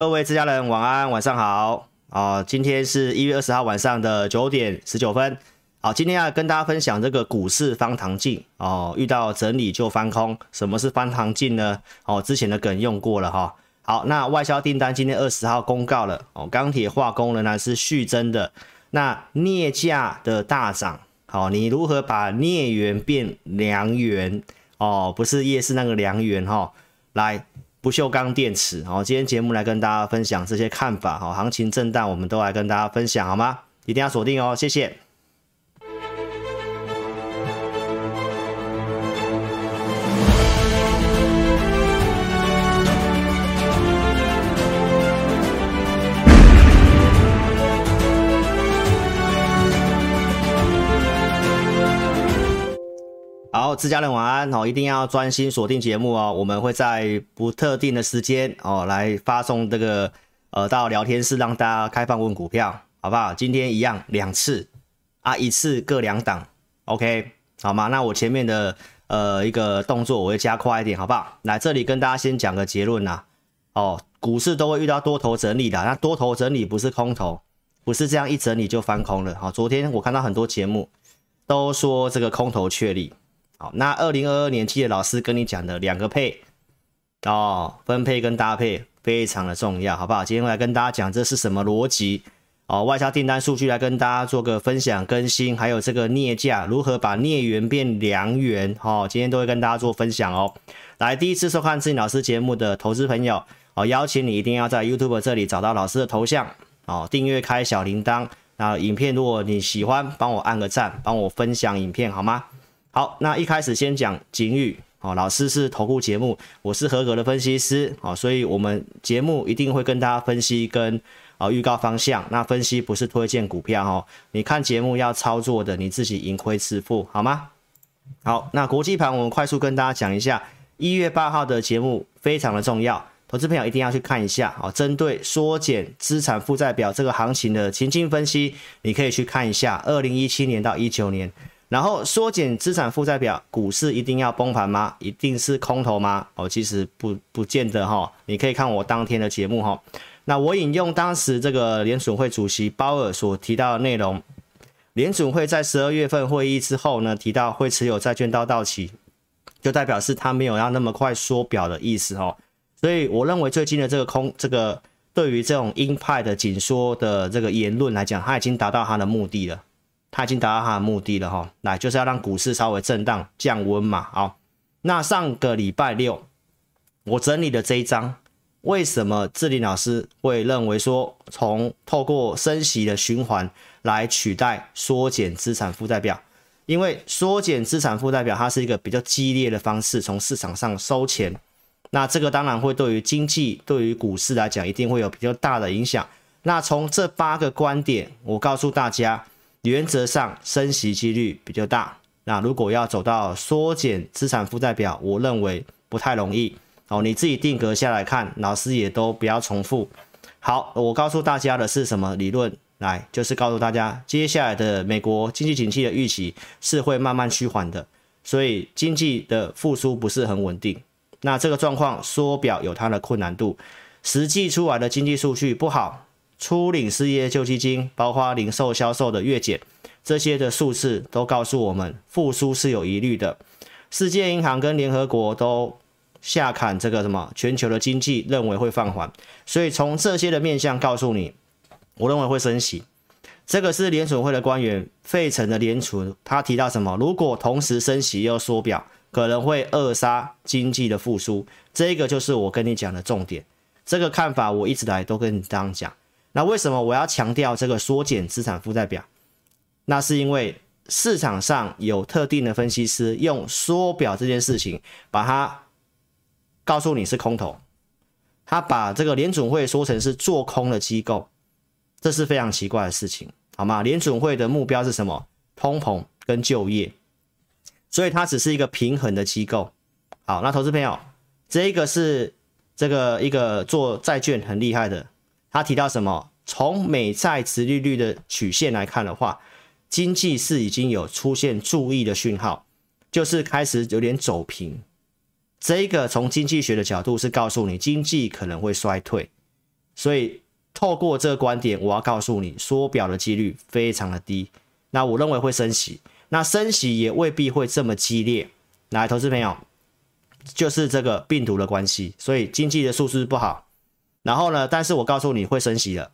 各位自家人晚安，晚上好啊！今天是一月二十号晚上的九点十九分。好，今天要跟大家分享这个股市翻糖镜哦，遇到整理就翻空。什么是翻糖镜呢？哦，之前的梗用过了哈。好，那外销订单今天二十号公告了哦，钢铁化工仍然是续增的。那镍价的大涨，好，你如何把镍元变良元？哦，不是夜市那个良元哈，来。不锈钢电池，好，今天节目来跟大家分享这些看法，好，行情震荡，我们都来跟大家分享，好吗？一定要锁定哦，谢谢。好，自家人晚安哦，一定要专心锁定节目哦。我们会在不特定的时间哦来发送这个呃到聊天室，让大家开放问股票，好不好？今天一样两次啊，一次各两档，OK 好吗？那我前面的呃一个动作我会加快一点，好不好？来这里跟大家先讲个结论呐，哦，股市都会遇到多头整理的，那多头整理不是空头，不是这样一整理就翻空了。好，昨天我看到很多节目都说这个空头确立。好，那二零二二年记得老师跟你讲的两个配哦，分配跟搭配非常的重要，好不好？今天我来跟大家讲这是什么逻辑哦，外销订单数据来跟大家做个分享更新，还有这个镍价如何把镍元变良元，哦，今天都会跟大家做分享哦。来，第一次收看志颖老师节目的投资朋友哦，邀请你一定要在 YouTube 这里找到老师的头像哦，订阅开小铃铛，那影片如果你喜欢，帮我按个赞，帮我分享影片好吗？好，那一开始先讲警语哦。老师是投顾节目，我是合格的分析师哦，所以我们节目一定会跟大家分析跟啊预告方向。那分析不是推荐股票哦，你看节目要操作的，你自己盈亏自负好吗？好，那国际盘我们快速跟大家讲一下，一月八号的节目非常的重要，投资朋友一定要去看一下哦。针对缩减资产负债表这个行情的情境分析，你可以去看一下二零一七年到一九年。然后缩减资产负债表，股市一定要崩盘吗？一定是空头吗？哦，其实不不见得哈。你可以看我当天的节目哈。那我引用当时这个联准会主席鲍尔所提到的内容，联准会在十二月份会议之后呢，提到会持有债券到到期，就代表是他没有要那么快缩表的意思哦。所以我认为最近的这个空这个对于这种鹰派的紧缩的这个言论来讲，他已经达到他的目的了。他已经达到他的目的了哈，来就是要让股市稍微震荡降温嘛。好，那上个礼拜六我整理的这一张，为什么志霖老师会认为说，从透过升息的循环来取代缩减资产负债表？因为缩减资产负债表它是一个比较激烈的方式，从市场上收钱，那这个当然会对于经济、对于股市来讲，一定会有比较大的影响。那从这八个观点，我告诉大家。原则上升息几率比较大，那如果要走到缩减资产负债表，我认为不太容易哦。你自己定格下来看，老师也都不要重复。好，我告诉大家的是什么理论？来，就是告诉大家，接下来的美国经济景气的预期是会慢慢趋缓的，所以经济的复苏不是很稳定。那这个状况缩表有它的困难度，实际出来的经济数据不好。初领失业救济金，包括零售销售的月减，这些的数字都告诉我们复苏是有疑虑的。世界银行跟联合国都下砍这个什么全球的经济，认为会放缓。所以从这些的面向告诉你，我认为会升息。这个是联储会的官员费城的联储，他提到什么？如果同时升息又缩表，可能会扼杀经济的复苏。这个就是我跟你讲的重点。这个看法我一直来都跟你这样讲。那为什么我要强调这个缩减资产负债表？那是因为市场上有特定的分析师用缩表这件事情，把它告诉你是空头，他把这个联准会说成是做空的机构，这是非常奇怪的事情，好吗？联准会的目标是什么？通膨跟就业，所以它只是一个平衡的机构。好，那投资朋友，这一个是这个一个做债券很厉害的。他提到什么？从美债殖利率的曲线来看的话，经济是已经有出现注意的讯号，就是开始有点走平。这个从经济学的角度是告诉你经济可能会衰退，所以透过这个观点，我要告诉你，缩表的几率非常的低。那我认为会升息，那升息也未必会这么激烈。来，投资朋友，就是这个病毒的关系，所以经济的数字不好。然后呢，但是我告诉你会升息了，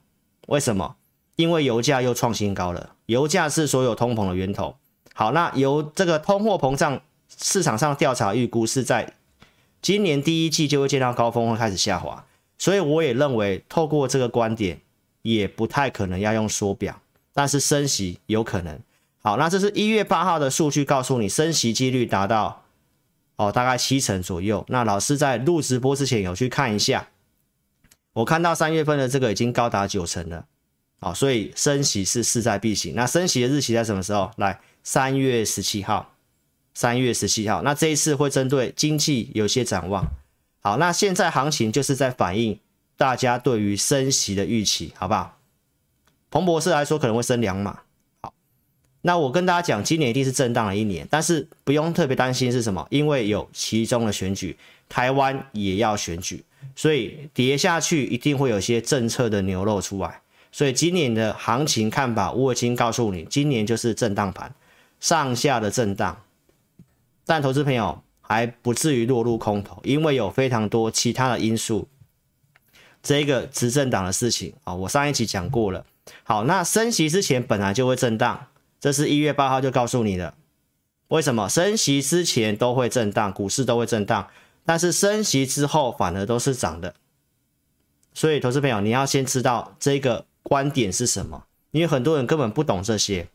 为什么？因为油价又创新高了，油价是所有通膨的源头。好，那由这个通货膨胀市场上调查预估是在今年第一季就会见到高峰，会开始下滑。所以我也认为，透过这个观点，也不太可能要用缩表，但是升息有可能。好，那这是一月八号的数据，告诉你升息几率达到哦，大概七成左右。那老师在录直播之前有去看一下，我看到三月份的这个已经高达九成了。好，所以升息是势在必行。那升息的日期在什么时候？来。三月十七号，三月十七号，那这一次会针对经济有些展望。好，那现在行情就是在反映大家对于升息的预期，好不好？彭博士来说可能会升两码。好，那我跟大家讲，今年一定是震荡了一年，但是不用特别担心是什么，因为有其中的选举，台湾也要选举，所以跌下去一定会有些政策的牛肉出来。所以今年的行情看法，我已经告诉你，今年就是震荡盘。上下的震荡，但投资朋友还不至于落入空头，因为有非常多其他的因素。这个执政党的事情啊，我上一期讲过了。好，那升息之前本来就会震荡，这是一月八号就告诉你的。为什么升息之前都会震荡，股市都会震荡，但是升息之后反而都是涨的。所以，投资朋友你要先知道这个观点是什么，因为很多人根本不懂这些。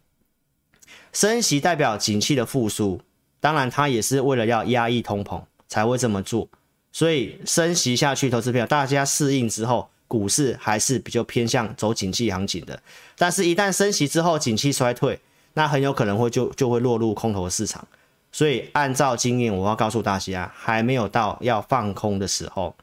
升息代表景气的复苏，当然它也是为了要压抑通膨才会这么做。所以升息下去，投资朋友大家适应之后，股市还是比较偏向走景气行情的。但是，一旦升息之后，景气衰退，那很有可能会就就会落入空头市场。所以，按照经验，我要告诉大家，还没有到要放空的时候，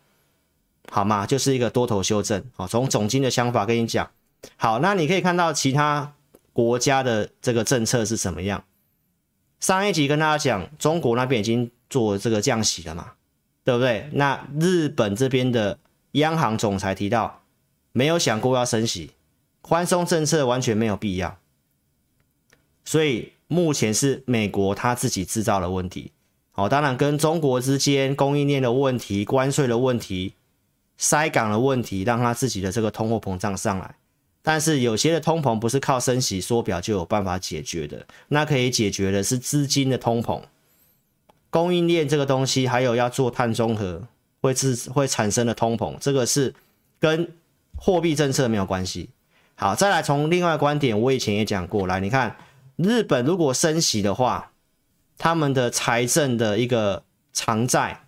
好吗？就是一个多头修正。好，从总经的想法跟你讲。好，那你可以看到其他。国家的这个政策是什么样？上一集跟大家讲，中国那边已经做这个降息了嘛，对不对？那日本这边的央行总裁提到，没有想过要升息，宽松政策完全没有必要。所以目前是美国他自己制造的问题，好，当然跟中国之间供应链的问题、关税的问题、塞港的问题，让他自己的这个通货膨胀上来。但是有些的通膨不是靠升息缩表就有办法解决的，那可以解决的是资金的通膨、供应链这个东西，还有要做碳中和会自会产生的通膨，这个是跟货币政策没有关系。好，再来从另外观点，我以前也讲过。来，你看日本如果升息的话，他们的财政的一个偿债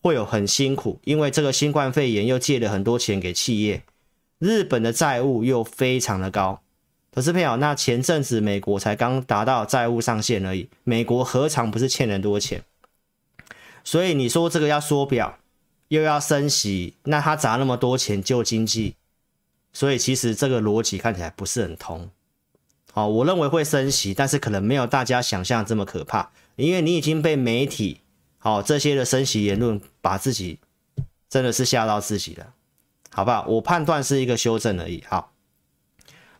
会有很辛苦，因为这个新冠肺炎又借了很多钱给企业。日本的债务又非常的高，可是朋友，那前阵子美国才刚达到债务上限而已，美国何尝不是欠人多钱？所以你说这个要缩表，又要升息，那他砸那么多钱救经济，所以其实这个逻辑看起来不是很通。好，我认为会升息，但是可能没有大家想象这么可怕，因为你已经被媒体好这些的升息言论把自己真的是吓到自己了。好不好？我判断是一个修正而已。好，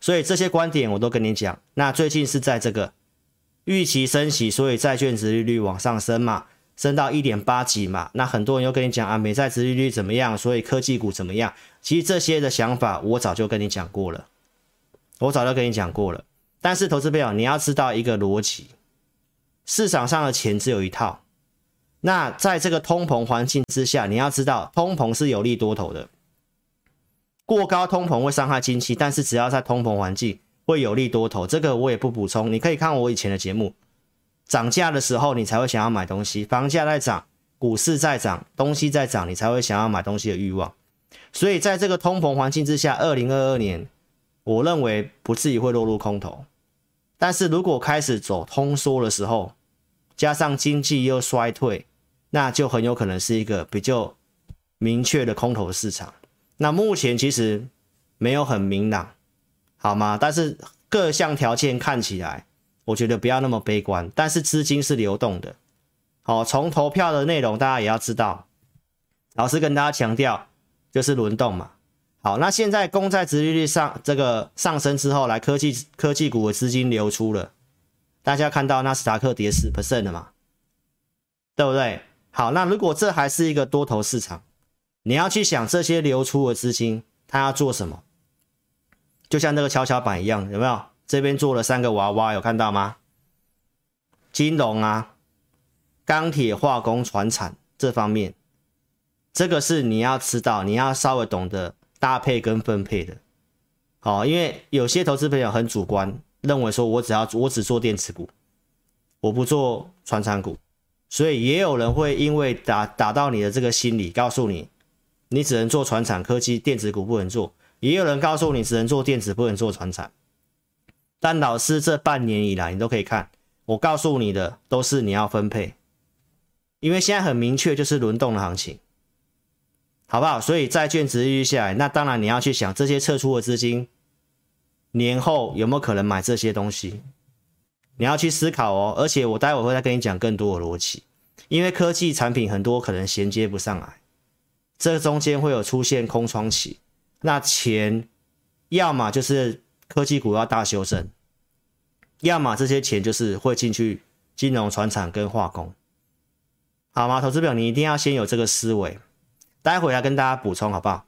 所以这些观点我都跟你讲。那最近是在这个预期升息，所以债券殖利率往上升嘛，升到一点八几嘛。那很多人又跟你讲啊，美债殖利率怎么样？所以科技股怎么样？其实这些的想法我早就跟你讲过了，我早就跟你讲过了。但是投资朋友，你要知道一个逻辑，市场上的钱只有一套。那在这个通膨环境之下，你要知道通膨是有利多头的。过高通膨会伤害经济，但是只要在通膨环境会有利多头，这个我也不补充。你可以看我以前的节目，涨价的时候你才会想要买东西，房价在涨，股市在涨，东西在涨，你才会想要买东西的欲望。所以在这个通膨环境之下，二零二二年我认为不至于会落入空头，但是如果开始走通缩的时候，加上经济又衰退，那就很有可能是一个比较明确的空头市场。那目前其实没有很明朗，好吗？但是各项条件看起来，我觉得不要那么悲观。但是资金是流动的，好，从投票的内容大家也要知道，老师跟大家强调就是轮动嘛。好，那现在公债殖利率上这个上升之后，来科技科技股的资金流出了，大家看到纳斯达克跌十 percent 了嘛，对不对？好，那如果这还是一个多头市场，你要去想这些流出的资金，它要做什么？就像那个跷跷板一样，有没有？这边做了三个娃娃，有看到吗？金融啊，钢铁、化工、传产这方面，这个是你要知道，你要稍微懂得。搭配跟分配的，好，因为有些投资朋友很主观，认为说我只要我只做电子股，我不做传产股，所以也有人会因为打打到你的这个心理，告诉你你只能做传产科技电子股不能做，也有人告诉你只能做电子不能做传产，但老师这半年以来你都可以看，我告诉你的都是你要分配，因为现在很明确就是轮动的行情。好不好？所以债券值利率下来，那当然你要去想这些撤出的资金，年后有没有可能买这些东西？你要去思考哦。而且我待会会再跟你讲更多的逻辑，因为科技产品很多可能衔接不上来，这中间会有出现空窗期。那钱要么就是科技股要大修正，要么这些钱就是会进去金融、船产跟化工，好吗？投资表你一定要先有这个思维。待会来跟大家补充好不好？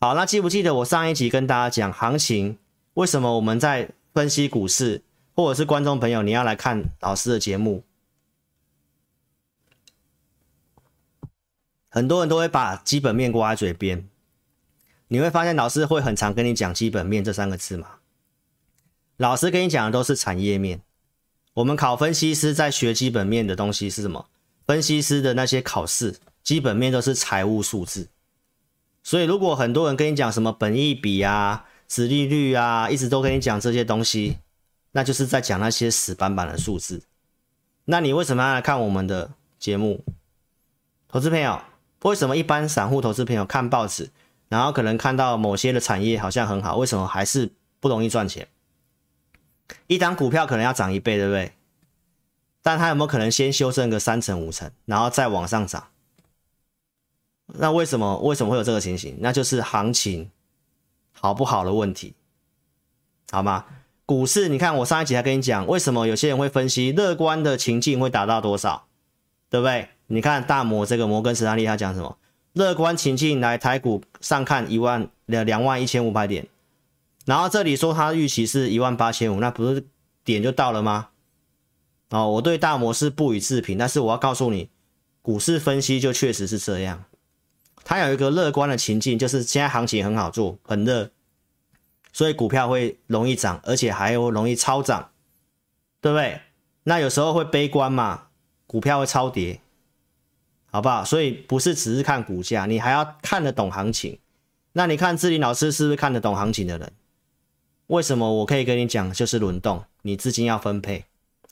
好，那记不记得我上一集跟大家讲行情？为什么我们在分析股市，或者是观众朋友你要来看老师的节目？很多人都会把基本面挂在嘴边，你会发现老师会很常跟你讲基本面这三个字嘛？老师跟你讲的都是产业面。我们考分析师在学基本面的东西是什么？分析师的那些考试。基本面都是财务数字，所以如果很多人跟你讲什么本益比啊、殖利率啊，一直都跟你讲这些东西，那就是在讲那些死板板的数字。那你为什么要来看我们的节目？投资朋友，为什么一般散户投资朋友看报纸，然后可能看到某些的产业好像很好，为什么还是不容易赚钱？一档股票可能要涨一倍，对不对？但它有没有可能先修正个三成五成，然后再往上涨？那为什么为什么会有这个情形？那就是行情好不好的问题，好吗？股市，你看我上一集还跟你讲，为什么有些人会分析乐观的情境会达到多少，对不对？你看大摩这个摩根士丹利他讲什么？乐观情境来台股上看一万两两万一千五百点，然后这里说他预期是一万八千五，那不是点就到了吗？哦，我对大摩是不予置评，但是我要告诉你，股市分析就确实是这样。它有一个乐观的情境，就是现在行情很好做，很热，所以股票会容易涨，而且还有容易超涨，对不对？那有时候会悲观嘛，股票会超跌，好不好？所以不是只是看股价，你还要看得懂行情。那你看志霖老师是不是看得懂行情的人？为什么我可以跟你讲，就是轮动，你资金要分配，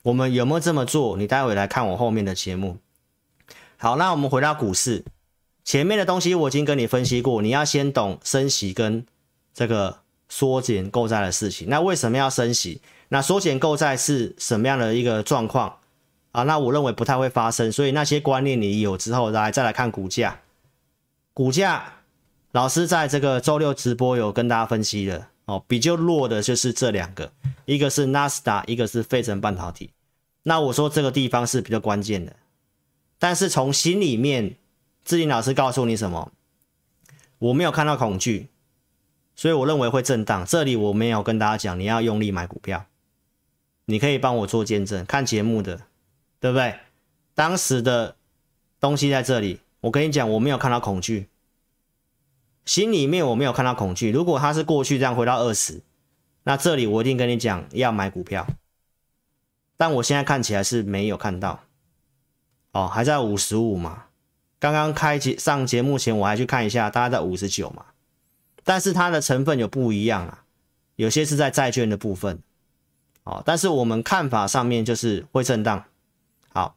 我们有没有这么做？你待会来看我后面的节目。好，那我们回到股市。前面的东西我已经跟你分析过，你要先懂升息跟这个缩减购债的事情。那为什么要升息？那缩减购债是什么样的一个状况啊？那我认为不太会发生，所以那些观念你有之后来再来看股价。股价老师在这个周六直播有跟大家分析的哦，比较弱的就是这两个，一个是纳斯达，一个是费城半导体。那我说这个地方是比较关键的，但是从心里面。志霖老师告诉你什么？我没有看到恐惧，所以我认为会震荡。这里我没有跟大家讲，你要用力买股票。你可以帮我做见证，看节目的，对不对？当时的东西在这里，我跟你讲，我没有看到恐惧，心里面我没有看到恐惧。如果它是过去这样回到二十，那这里我一定跟你讲要买股票。但我现在看起来是没有看到，哦，还在五十五嘛。刚刚开节上节目前，我还去看一下，大概在五十九嘛，但是它的成分有不一样啊，有些是在债券的部分，哦，但是我们看法上面就是会震荡。好，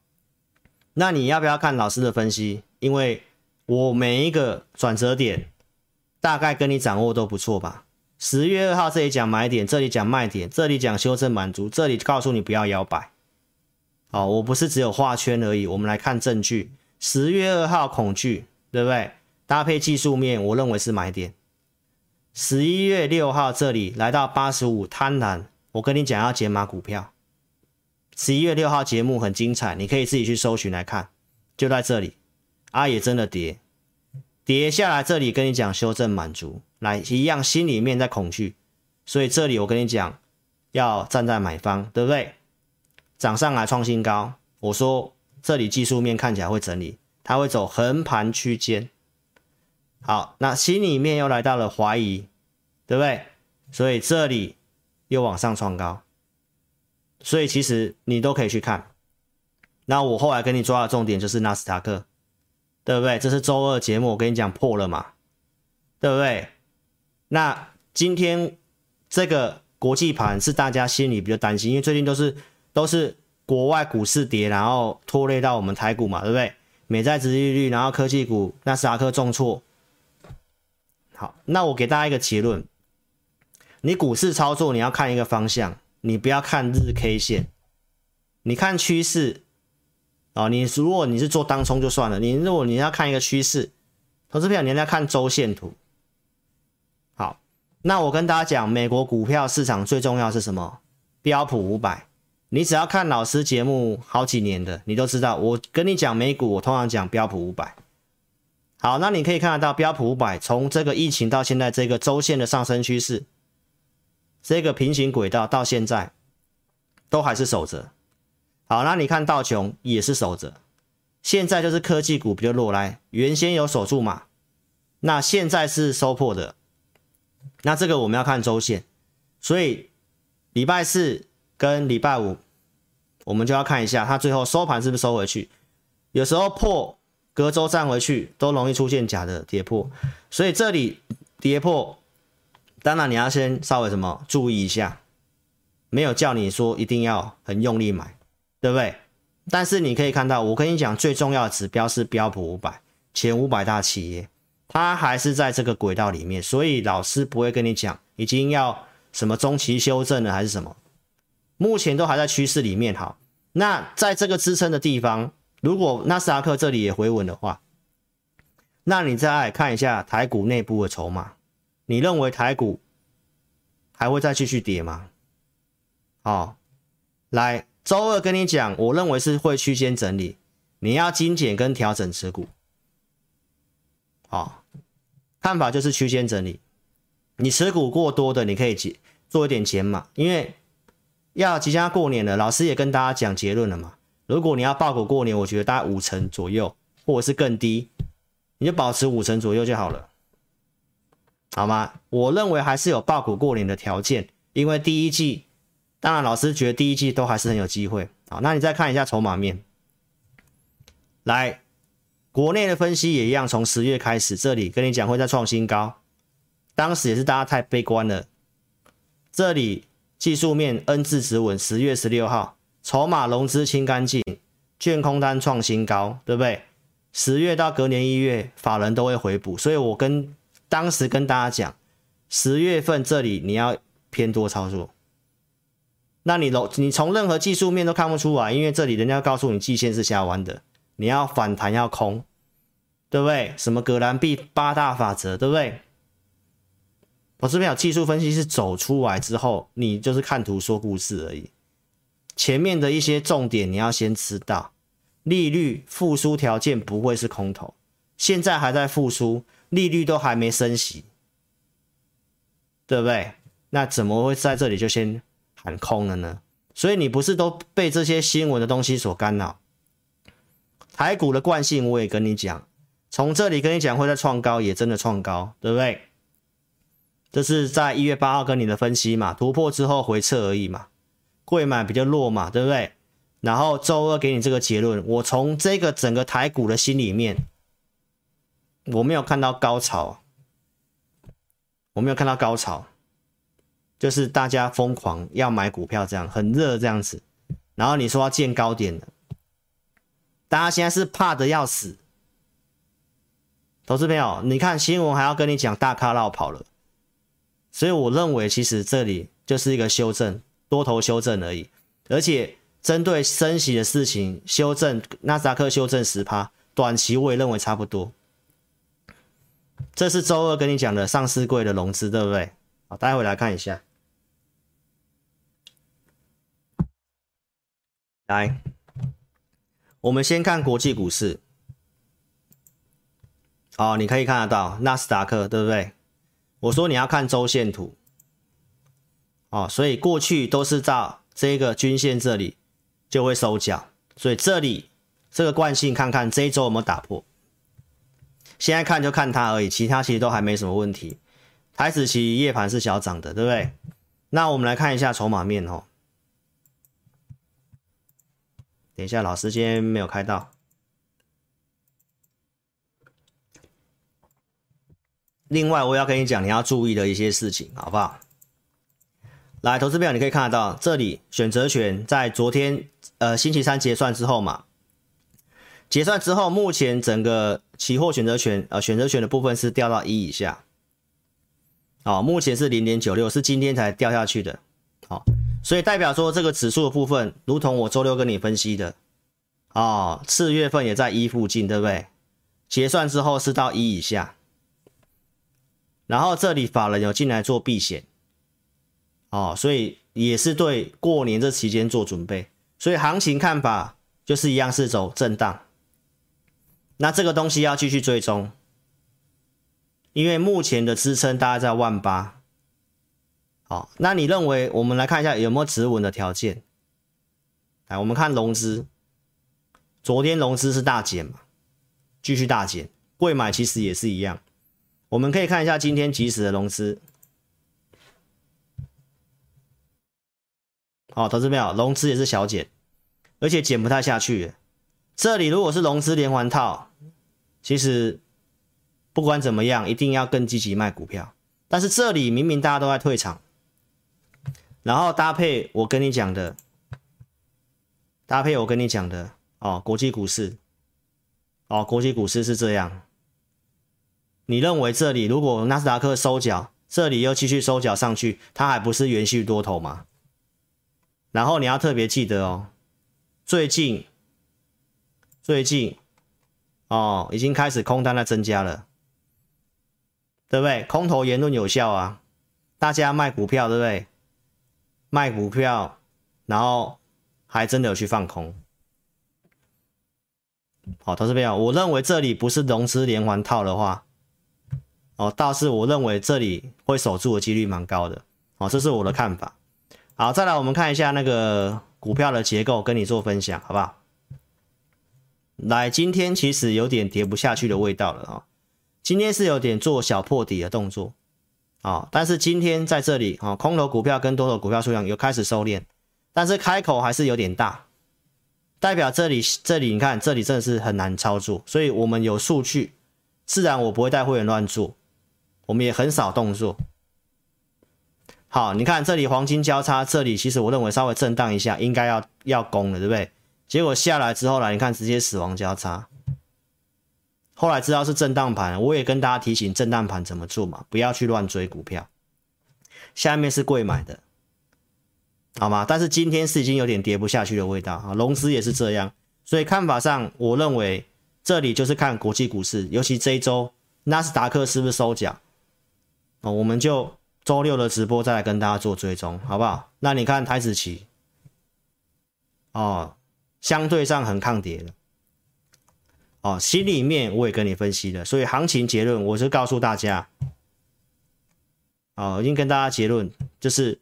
那你要不要看老师的分析？因为我每一个转折点大概跟你掌握都不错吧。十月二号这里讲买点，这里讲卖点，这里讲修正满足，这里告诉你不要摇摆。好，我不是只有画圈而已，我们来看证据。十月二号恐惧，对不对？搭配技术面，我认为是买点。十一月六号这里来到八十五贪婪，我跟你讲要减码股票。十一月六号节目很精彩，你可以自己去搜寻来看，就在这里，啊也真的跌，跌下来这里跟你讲修正满足，来一样心里面在恐惧，所以这里我跟你讲要站在买方，对不对？涨上来创新高，我说这里技术面看起来会整理，它会走横盘区间。好，那心里面又来到了怀疑，对不对？所以这里又往上创高，所以其实你都可以去看。那我后来跟你抓的重点就是纳斯达克，对不对？这是周二节目，我跟你讲破了嘛，对不对？那今天这个国际盘是大家心里比较担心，因为最近都是都是国外股市跌，然后拖累到我们台股嘛，对不对？美债殖利率，然后科技股纳斯达克重挫。好，那我给大家一个结论：你股市操作，你要看一个方向，你不要看日 K 线，你看趋势。哦，你如果你是做当冲就算了，你如果你要看一个趋势，投资票你要看周线图。好，那我跟大家讲，美国股票市场最重要是什么？标普五百。你只要看老师节目好几年的，你都知道，我跟你讲美股，我通常讲标普五百。好，那你可以看得到标普五百从这个疫情到现在这个周线的上升趋势，这个平行轨道到现在都还是守着。好，那你看道琼也是守着，现在就是科技股比较弱，来原先有守住嘛，那现在是收破的，那这个我们要看周线，所以礼拜四跟礼拜五我们就要看一下它最后收盘是不是收回去，有时候破。隔周站回去都容易出现假的跌破，所以这里跌破，当然你要先稍微什么注意一下，没有叫你说一定要很用力买，对不对？但是你可以看到，我跟你讲最重要的指标是标普五百前五百大企业，它还是在这个轨道里面，所以老师不会跟你讲已经要什么中期修正了还是什么，目前都还在趋势里面。好，那在这个支撑的地方。如果纳斯达克这里也回稳的话，那你再看一下台股内部的筹码，你认为台股还会再继续跌吗？好，来周二跟你讲，我认为是会区间整理，你要精简跟调整持股。好，看法就是区间整理，你持股过多的，你可以做一点减码，因为要即将要过年了，老师也跟大家讲结论了嘛。如果你要抱股过年，我觉得大概五成左右，或者是更低，你就保持五成左右就好了，好吗？我认为还是有抱股过年的条件，因为第一季，当然老师觉得第一季都还是很有机会。好，那你再看一下筹码面，来，国内的分析也一样，从十月开始，这里跟你讲会再创新高，当时也是大家太悲观了，这里技术面 N 字止稳，十月十六号。筹码融资清干净，券空单创新高，对不对？十月到隔年一月，法人都会回补，所以我跟当时跟大家讲，十月份这里你要偏多操作。那你楼你从任何技术面都看不出来，因为这里人家告诉你季线是下弯的，你要反弹要空，对不对？什么葛兰碧八大法则，对不对？我这边有技术分析是走出来之后，你就是看图说故事而已。前面的一些重点你要先知道，利率复苏条件不会是空头，现在还在复苏，利率都还没升息，对不对？那怎么会在这里就先喊空了呢？所以你不是都被这些新闻的东西所干扰？台股的惯性我也跟你讲，从这里跟你讲会在创高，也真的创高，对不对？这是在一月八号跟你的分析嘛，突破之后回撤而已嘛。贵买比较弱嘛，对不对？然后周二给你这个结论，我从这个整个台股的心里面，我没有看到高潮，我没有看到高潮，就是大家疯狂要买股票这样，很热这样子。然后你说要见高点了，大家现在是怕得要死。投资朋友，你看新闻还要跟你讲大咖绕跑了，所以我认为其实这里就是一个修正。多头修正而已，而且针对升息的事情修正，纳斯达克修正十趴，短期我也认为差不多。这是周二跟你讲的上市柜的融资，对不对？好，待会来看一下。来，我们先看国际股市。哦，你可以看得到纳斯达克，对不对？我说你要看周线图。哦，所以过去都是到这个均线这里就会收脚，所以这里这个惯性看看这一周有没有打破。现在看就看它而已，其他其实都还没什么问题。台子期夜盘是小涨的，对不对？那我们来看一下筹码面哦。等一下，老师今天没有开到。另外，我要跟你讲你要注意的一些事情，好不好？来，投资表你可以看得到，这里选择权在昨天呃星期三结算之后嘛，结算之后，目前整个期货选择权呃选择权的部分是掉到一以下，哦，目前是零点九六，是今天才掉下去的，好。所以代表说，这个指数的部分，如同我周六跟你分析的，哦，四月份也在一附近，对不对？结算之后是到一以下，然后这里法人有进来做避险，哦，所以也是对过年这期间做准备。所以行情看法就是一样是走震荡，那这个东西要继续追踪，因为目前的支撑大概在万八。好，那你认为我们来看一下有没有止稳的条件？来，我们看融资，昨天融资是大减嘛，继续大减，柜买其实也是一样。我们可以看一下今天即时的融资。好，投资没有？融资也是小减，而且减不太下去。这里如果是融资连环套，其实不管怎么样，一定要更积极卖股票。但是这里明明大家都在退场。然后搭配我跟你讲的，搭配我跟你讲的哦，国际股市，哦，国际股市是这样。你认为这里如果纳斯达克收脚，这里又继续收脚上去，它还不是延续多头吗？然后你要特别记得哦，最近，最近，哦，已经开始空单在增加了，对不对？空头言论有效啊，大家卖股票，对不对？卖股票，然后还真的有去放空。好，投资朋友，我认为这里不是融资连环套的话，哦，倒是我认为这里会守住的几率蛮高的。哦，这是我的看法。好，再来我们看一下那个股票的结构，跟你做分享，好不好？来，今天其实有点跌不下去的味道了啊、哦，今天是有点做小破底的动作。啊、但是今天在这里啊、哦，空头股票跟多头股票数量有开始收敛，但是开口还是有点大，代表这里这里你看这里真的是很难操作，所以我们有数据，自然我不会带会员乱做，我们也很少动作。好，你看这里黄金交叉，这里其实我认为稍微震荡一下，应该要要攻了，对不对？结果下来之后呢，你看直接死亡交叉。后来知道是震荡盘，我也跟大家提醒震荡盘怎么做嘛，不要去乱追股票。下面是贵买的，好吗？但是今天是已经有点跌不下去的味道啊，融资也是这样，所以看法上，我认为这里就是看国际股市，尤其这一周纳斯达克是不是收脚我们就周六的直播再来跟大家做追踪，好不好？那你看台子期哦，相对上很抗跌了。哦，心里面我也跟你分析了，所以行情结论我是告诉大家，哦，已经跟大家结论就是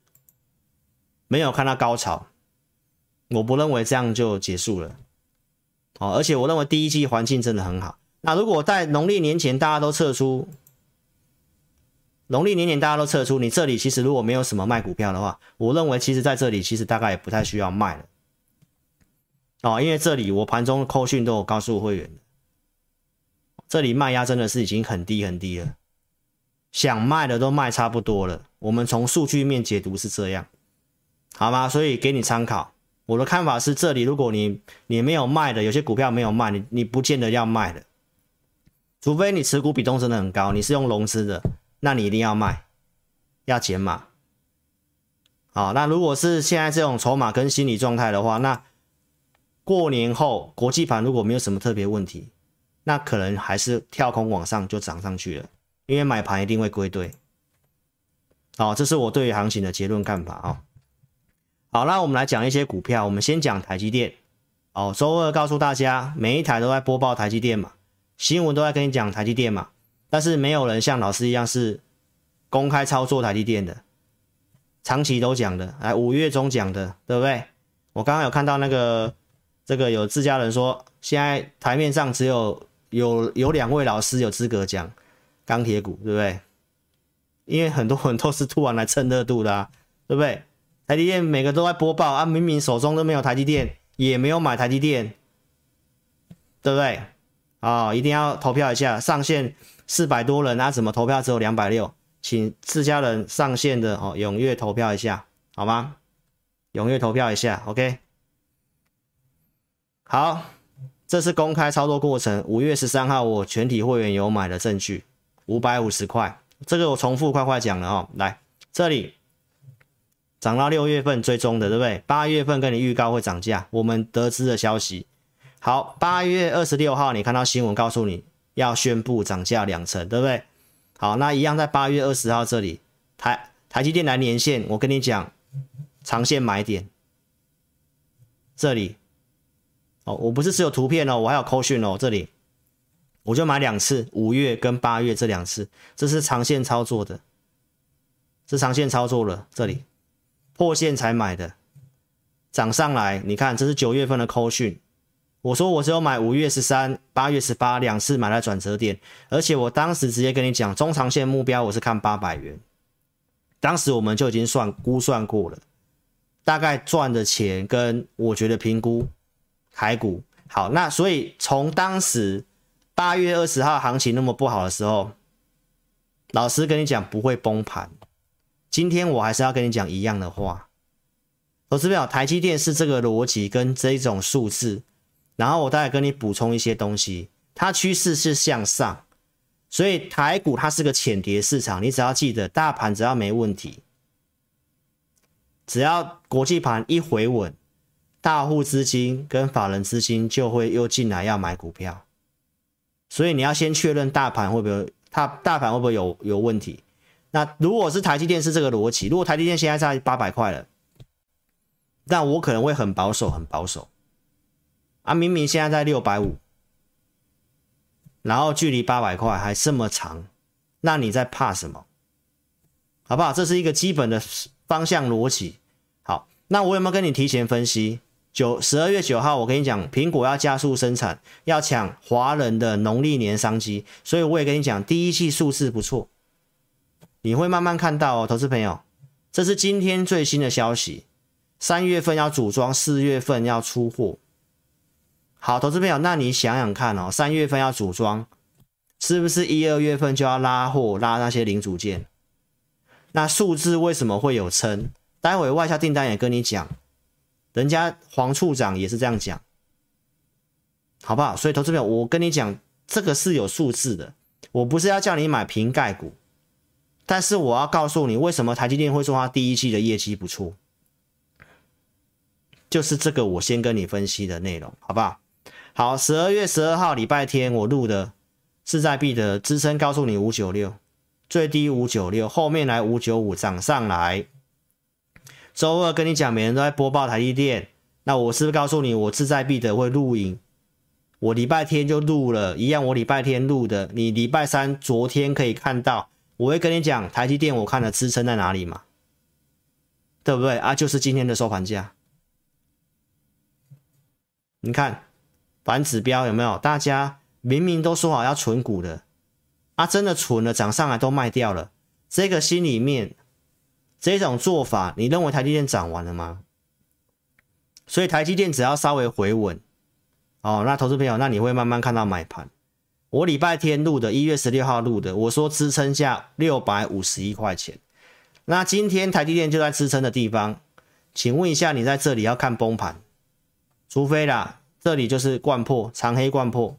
没有看到高潮，我不认为这样就结束了，哦，而且我认为第一季环境真的很好。那如果在农历年前大家都撤出，农历年年大家都撤出，你这里其实如果没有什么卖股票的话，我认为其实在这里其实大概也不太需要卖了，哦，因为这里我盘中扣讯都有告诉会员。这里卖压真的是已经很低很低了，想卖的都卖差不多了。我们从数据面解读是这样，好吗？所以给你参考。我的看法是，这里如果你你没有卖的，有些股票没有卖，你你不见得要卖的，除非你持股比重真的很高，你是用融资的，那你一定要卖，要减码。好，那如果是现在这种筹码跟心理状态的话，那过年后国际盘如果没有什么特别问题。那可能还是跳空往上就涨上去了，因为买盘一定会归队。好，这是我对于行情的结论看法啊。好，那我们来讲一些股票，我们先讲台积电。哦，周二告诉大家，每一台都在播报台积电嘛，新闻都在跟你讲台积电嘛，但是没有人像老师一样是公开操作台积电的，长期都讲的，哎五月中讲的，对不对？我刚刚有看到那个这个有自家人说，现在台面上只有有有两位老师有资格讲钢铁股，对不对？因为很多人都是突然来蹭热度的啊，对不对？台积电每个都在播报啊，明明手中都没有台积电。也没有买台积电，对不对？啊、一定要投票一下，上线四百多人啊，怎么投票只有两百六？请自家人上线的哦，踊跃投票一下，好吗？踊跃投票一下，OK。好，这是公开操作过程。五月十三号，我全体会员有买的证据，五百五十块。这个我重复快快讲了哦，来这里。涨到六月份追踪的，对不对？八月份跟你预告会涨价，我们得知的消息。好，八月二十六号你看到新闻告诉你要宣布涨价两成，对不对？好，那一样在八月二十号这里，台台积电来年线，我跟你讲，长线买点，这里，哦，我不是只有图片哦，我还有扣讯哦，这里，我就买两次，五月跟八月这两次，这是长线操作的，是长线操作了，这里。破线才买的，涨上来，你看这是九月份的扣讯。我说我只有买五月十三、八月十八两次买在转折点，而且我当时直接跟你讲，中长线目标我是看八百元。当时我们就已经算估算过了，大概赚的钱跟我觉得评估台股好。那所以从当时八月二十号行情那么不好的时候，老师跟你讲不会崩盘。今天我还是要跟你讲一样的话，投资表，台积电是这个逻辑跟这种数字，然后我再跟你补充一些东西，它趋势是向上，所以台股它是个浅跌市场，你只要记得，大盘只要没问题，只要国际盘一回稳，大户资金跟法人资金就会又进来要买股票，所以你要先确认大盘会不会，它大盘会不会有有问题。那如果是台积电是这个逻辑，如果台积电现在在八百块了，那我可能会很保守，很保守。啊，明明现在在六百五，然后距离八百块还这么长，那你在怕什么？好不好？这是一个基本的方向逻辑。好，那我有没有跟你提前分析？九十二月九号，我跟你讲，苹果要加速生产，要抢华人的农历年商机，所以我也跟你讲，第一季数字不错。你会慢慢看到哦，投资朋友，这是今天最新的消息。三月份要组装，四月份要出货。好，投资朋友，那你想想看哦，三月份要组装，是不是一二月份就要拉货，拉那些零组件？那数字为什么会有撑？待会外销订单也跟你讲，人家黄处长也是这样讲，好不好？所以投资朋友，我跟你讲，这个是有数字的，我不是要叫你买瓶盖股。但是我要告诉你，为什么台积电会说它第一季的业绩不错，就是这个我先跟你分析的内容，好不好？好，十二月十二号礼拜天我录的势在必得支撑，告诉你五九六，最低五九六，后面来五九五涨上来。周二跟你讲，每人都在播报台积电，那我是不是告诉你，我势在必得会录影？我礼拜天就录了一样，我礼拜天录的，你礼拜三昨天可以看到。我会跟你讲，台积电我看的支撑在哪里嘛，对不对啊？就是今天的收盘价。你看反指标有没有？大家明明都说好要存股的，啊，真的存了，涨上来都卖掉了。这个心里面这种做法，你认为台积电涨完了吗？所以台积电只要稍微回稳，哦，那投资朋友，那你会慢慢看到买盘。我礼拜天录的，一月十六号录的，我说支撑价六百五十一块钱。那今天台积电就在支撑的地方，请问一下，你在这里要看崩盘？除非啦，这里就是掼破长黑掼破，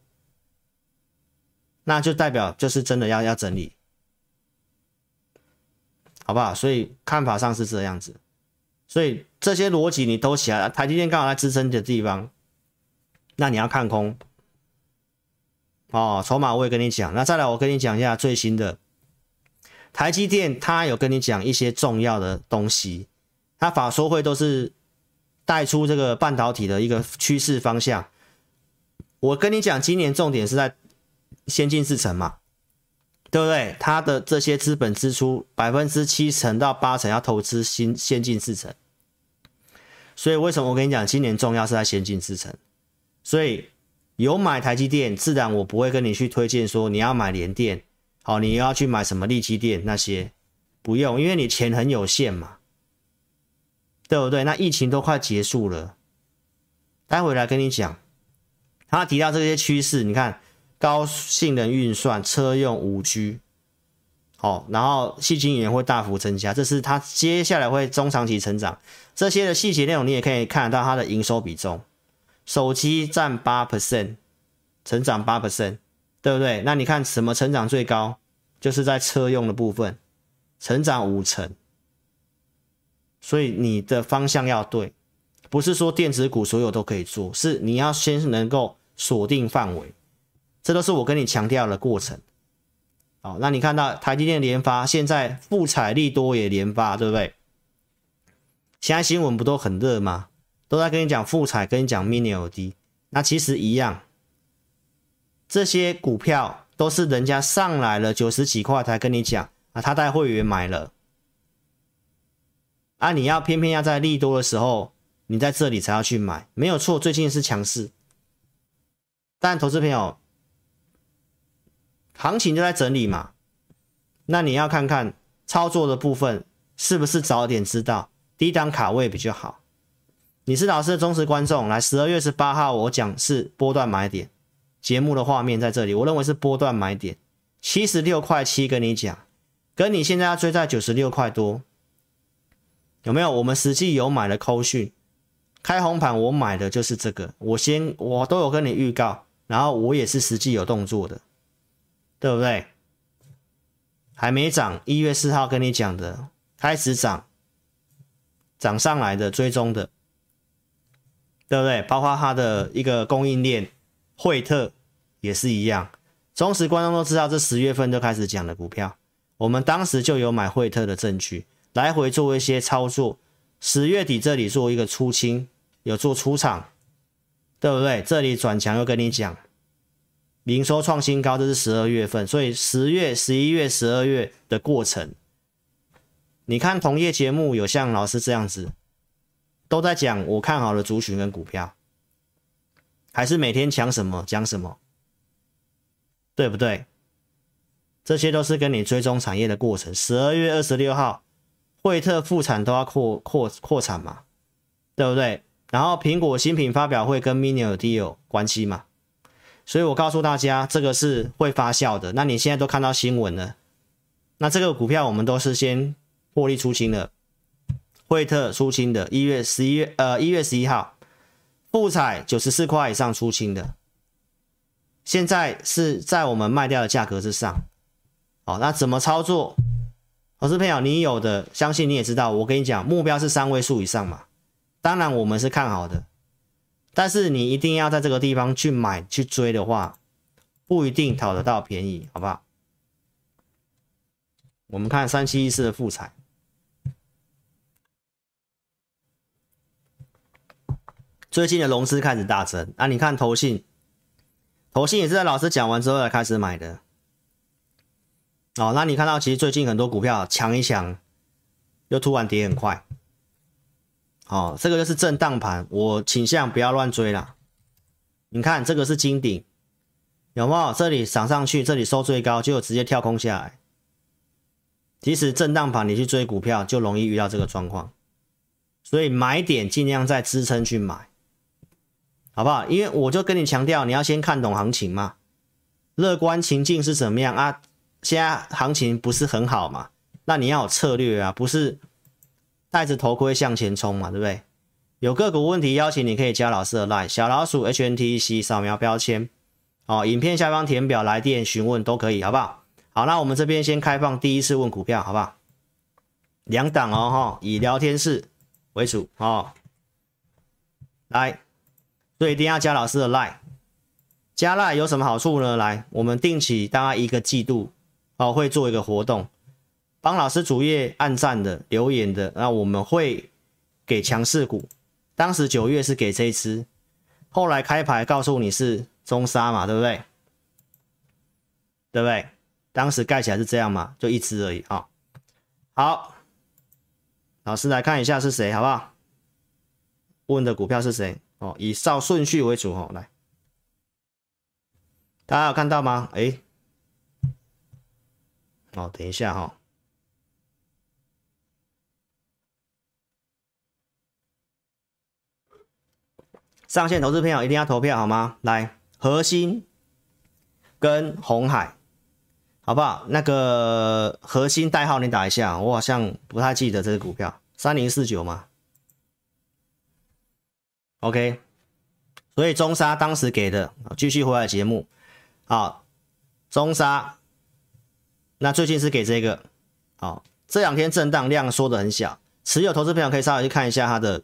那就代表就是真的要要整理，好不好？所以看法上是这样子，所以这些逻辑你都起来了，台积电刚好在支撑的地方，那你要看空。哦，筹码我也跟你讲，那再来我跟你讲一下最新的台积电它有跟你讲一些重要的东西，它法说会都是带出这个半导体的一个趋势方向。我跟你讲，今年重点是在先进制程嘛，对不对？它的这些资本支出百分之七成到八成要投资新先进制程，所以为什么我跟你讲，今年重要是在先进制程？所以有买台积电，自然我不会跟你去推荐说你要买联电，好，你要去买什么力积电那些，不用，因为你钱很有限嘛，对不对？那疫情都快结束了，待会来跟你讲。他提到这些趋势，你看高性能运算、车用五 G，好，然后矽晶圆会大幅增加，这是它接下来会中长期成长。这些的细节内容你也可以看得到它的营收比重，手机占八 percent，成长八 percent，对不对？那你看什么成长最高？就是在车用的部分，成长五成。所以你的方向要对。不是说电子股所有都可以做，是你要先能够锁定范围，这都是我跟你强调的过程。好，那你看到台积电联发现在富采利多也联发，对不对？现在新闻不都很热吗？都在跟你讲富采，跟你讲 Mini LED，那其实一样，这些股票都是人家上来了九十几块才跟你讲啊，他带会员买了，啊，你要偏偏要在利多的时候。你在这里才要去买，没有错。最近是强势，但投资朋友，行情就在整理嘛。那你要看看操作的部分是不是早点知道，低档卡位比较好。你是老师的忠实观众，来十二月十八号我讲是波段买点，节目的画面在这里，我认为是波段买点，七十六块七跟你讲，跟你现在要追在九十六块多，有没有？我们实际有买的扣讯。开红盘，我买的就是这个。我先，我都有跟你预告，然后我也是实际有动作的，对不对？还没涨，一月四号跟你讲的，开始涨，涨上来的追踪的，对不对？包括它的一个供应链，惠特也是一样。忠实观众都知道，这十月份就开始讲的股票，我们当时就有买惠特的证据，来回做一些操作。十月底这里做一个出清。有做出场，对不对？这里转强又跟你讲，营收创新高，这是十二月份，所以十月、十一月、十二月的过程，你看同业节目有像老师这样子，都在讲我看好的族群跟股票，还是每天讲什么讲什么，对不对？这些都是跟你追踪产业的过程。十二月二十六号，惠特复产都要扩扩扩产嘛，对不对？然后苹果新品发表会跟 Mini LED 有关系嘛？所以我告诉大家，这个是会发酵的。那你现在都看到新闻了，那这个股票我们都是先获利出清的，惠特出清的，一月十一月呃一月十一号，富采九十四块以上出清的，现在是在我们卖掉的价格之上。好，那怎么操作？投资朋友，你有的相信你也知道，我跟你讲，目标是三位数以上嘛。当然，我们是看好的，但是你一定要在这个地方去买去追的话，不一定讨得到便宜，好不好？我们看三七一四的复彩，最近的融资开始大增啊！你看投信，投信也是在老师讲完之后才开始买的。哦，那你看到其实最近很多股票抢一抢，又突然跌很快。哦，这个就是震荡盘，我倾向不要乱追啦。你看这个是金顶，有没有？这里涨上去，这里收最高，就直接跳空下来。即使震荡盘，你去追股票就容易遇到这个状况，所以买点尽量在支撑去买，好不好？因为我就跟你强调，你要先看懂行情嘛，乐观情境是怎么样啊？现在行情不是很好嘛，那你要有策略啊，不是。戴着头盔向前冲嘛，对不对？有个股问题，邀请你可以加老师的 line 小老鼠 HNTC 扫描标签哦，影片下方填表来电询问都可以，好不好？好，那我们这边先开放第一次问股票，好不好？两档哦，哈，以聊天室为主哦。来，所以一定要加老师的 line，加 line 有什么好处呢？来，我们定期大概一个季度哦会做一个活动。帮老师主页按赞的、留言的，那我们会给强势股。当时九月是给这一支，后来开牌告诉你是中沙嘛，对不对？对不对？当时盖起来是这样嘛，就一支而已啊、好，老师来看一下是谁，好不好？问的股票是谁？哦，以照顺序为主哦，来，大家有看到吗？哎，哦，等一下哈、哦，上线投资朋友一定要投票好吗？来，核心跟红海，好不好？那个核心代号你打一下，我好像不太记得这个股票，三零四九吗？OK，所以中沙当时给的，继续回来节目，好，中沙，那最近是给这个，好，这两天震荡量缩得很小，持有投资朋友可以稍微去看一下它的，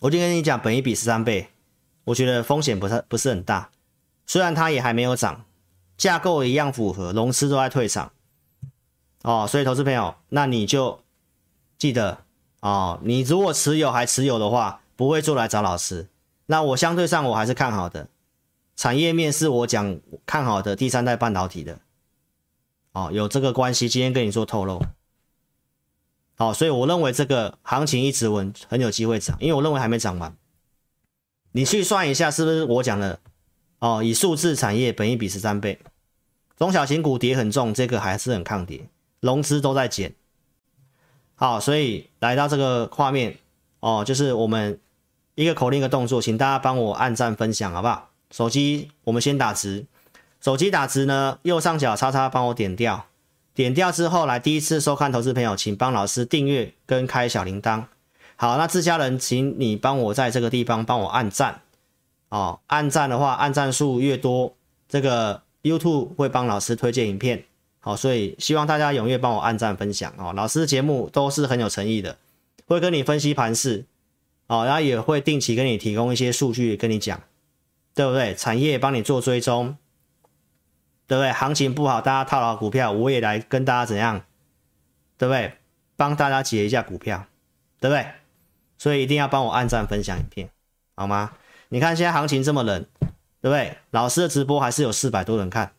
我就跟你讲，本一比十三倍，我觉得风险不是不是很大，虽然它也还没有涨，架构一样符合，融资都在退场，哦，所以投资朋友，那你就记得哦，你如果持有还持有的话。不会做来找老师，那我相对上我还是看好的产业面，是我讲看好的第三代半导体的，哦，有这个关系，今天跟你做透露，好，所以我认为这个行情一直稳，很有机会涨，因为我认为还没涨完，你去算一下是不是我讲的，哦，以数字产业本一比十三倍，中小型股跌很重，这个还是很抗跌，融资都在减，好，所以来到这个画面，哦，就是我们。一个口令，一个动作，请大家帮我按赞分享，好不好？手机我们先打直，手机打字呢，右上角叉叉帮我点掉，点掉之后来第一次收看投资朋友，请帮老师订阅跟开小铃铛。好，那自家人，请你帮我在这个地方帮我按赞哦，按赞的话，按赞数越多，这个 YouTube 会帮老师推荐影片。好，所以希望大家踊跃帮我按赞分享哦。老师的节目都是很有诚意的，会跟你分析盘势。哦，然后也会定期跟你提供一些数据，跟你讲，对不对？产业帮你做追踪，对不对？行情不好，大家套牢股票，我也来跟大家怎样，对不对？帮大家解一下股票，对不对？所以一定要帮我按赞、分享影片，好吗？你看现在行情这么冷，对不对？老师的直播还是有四百多人看，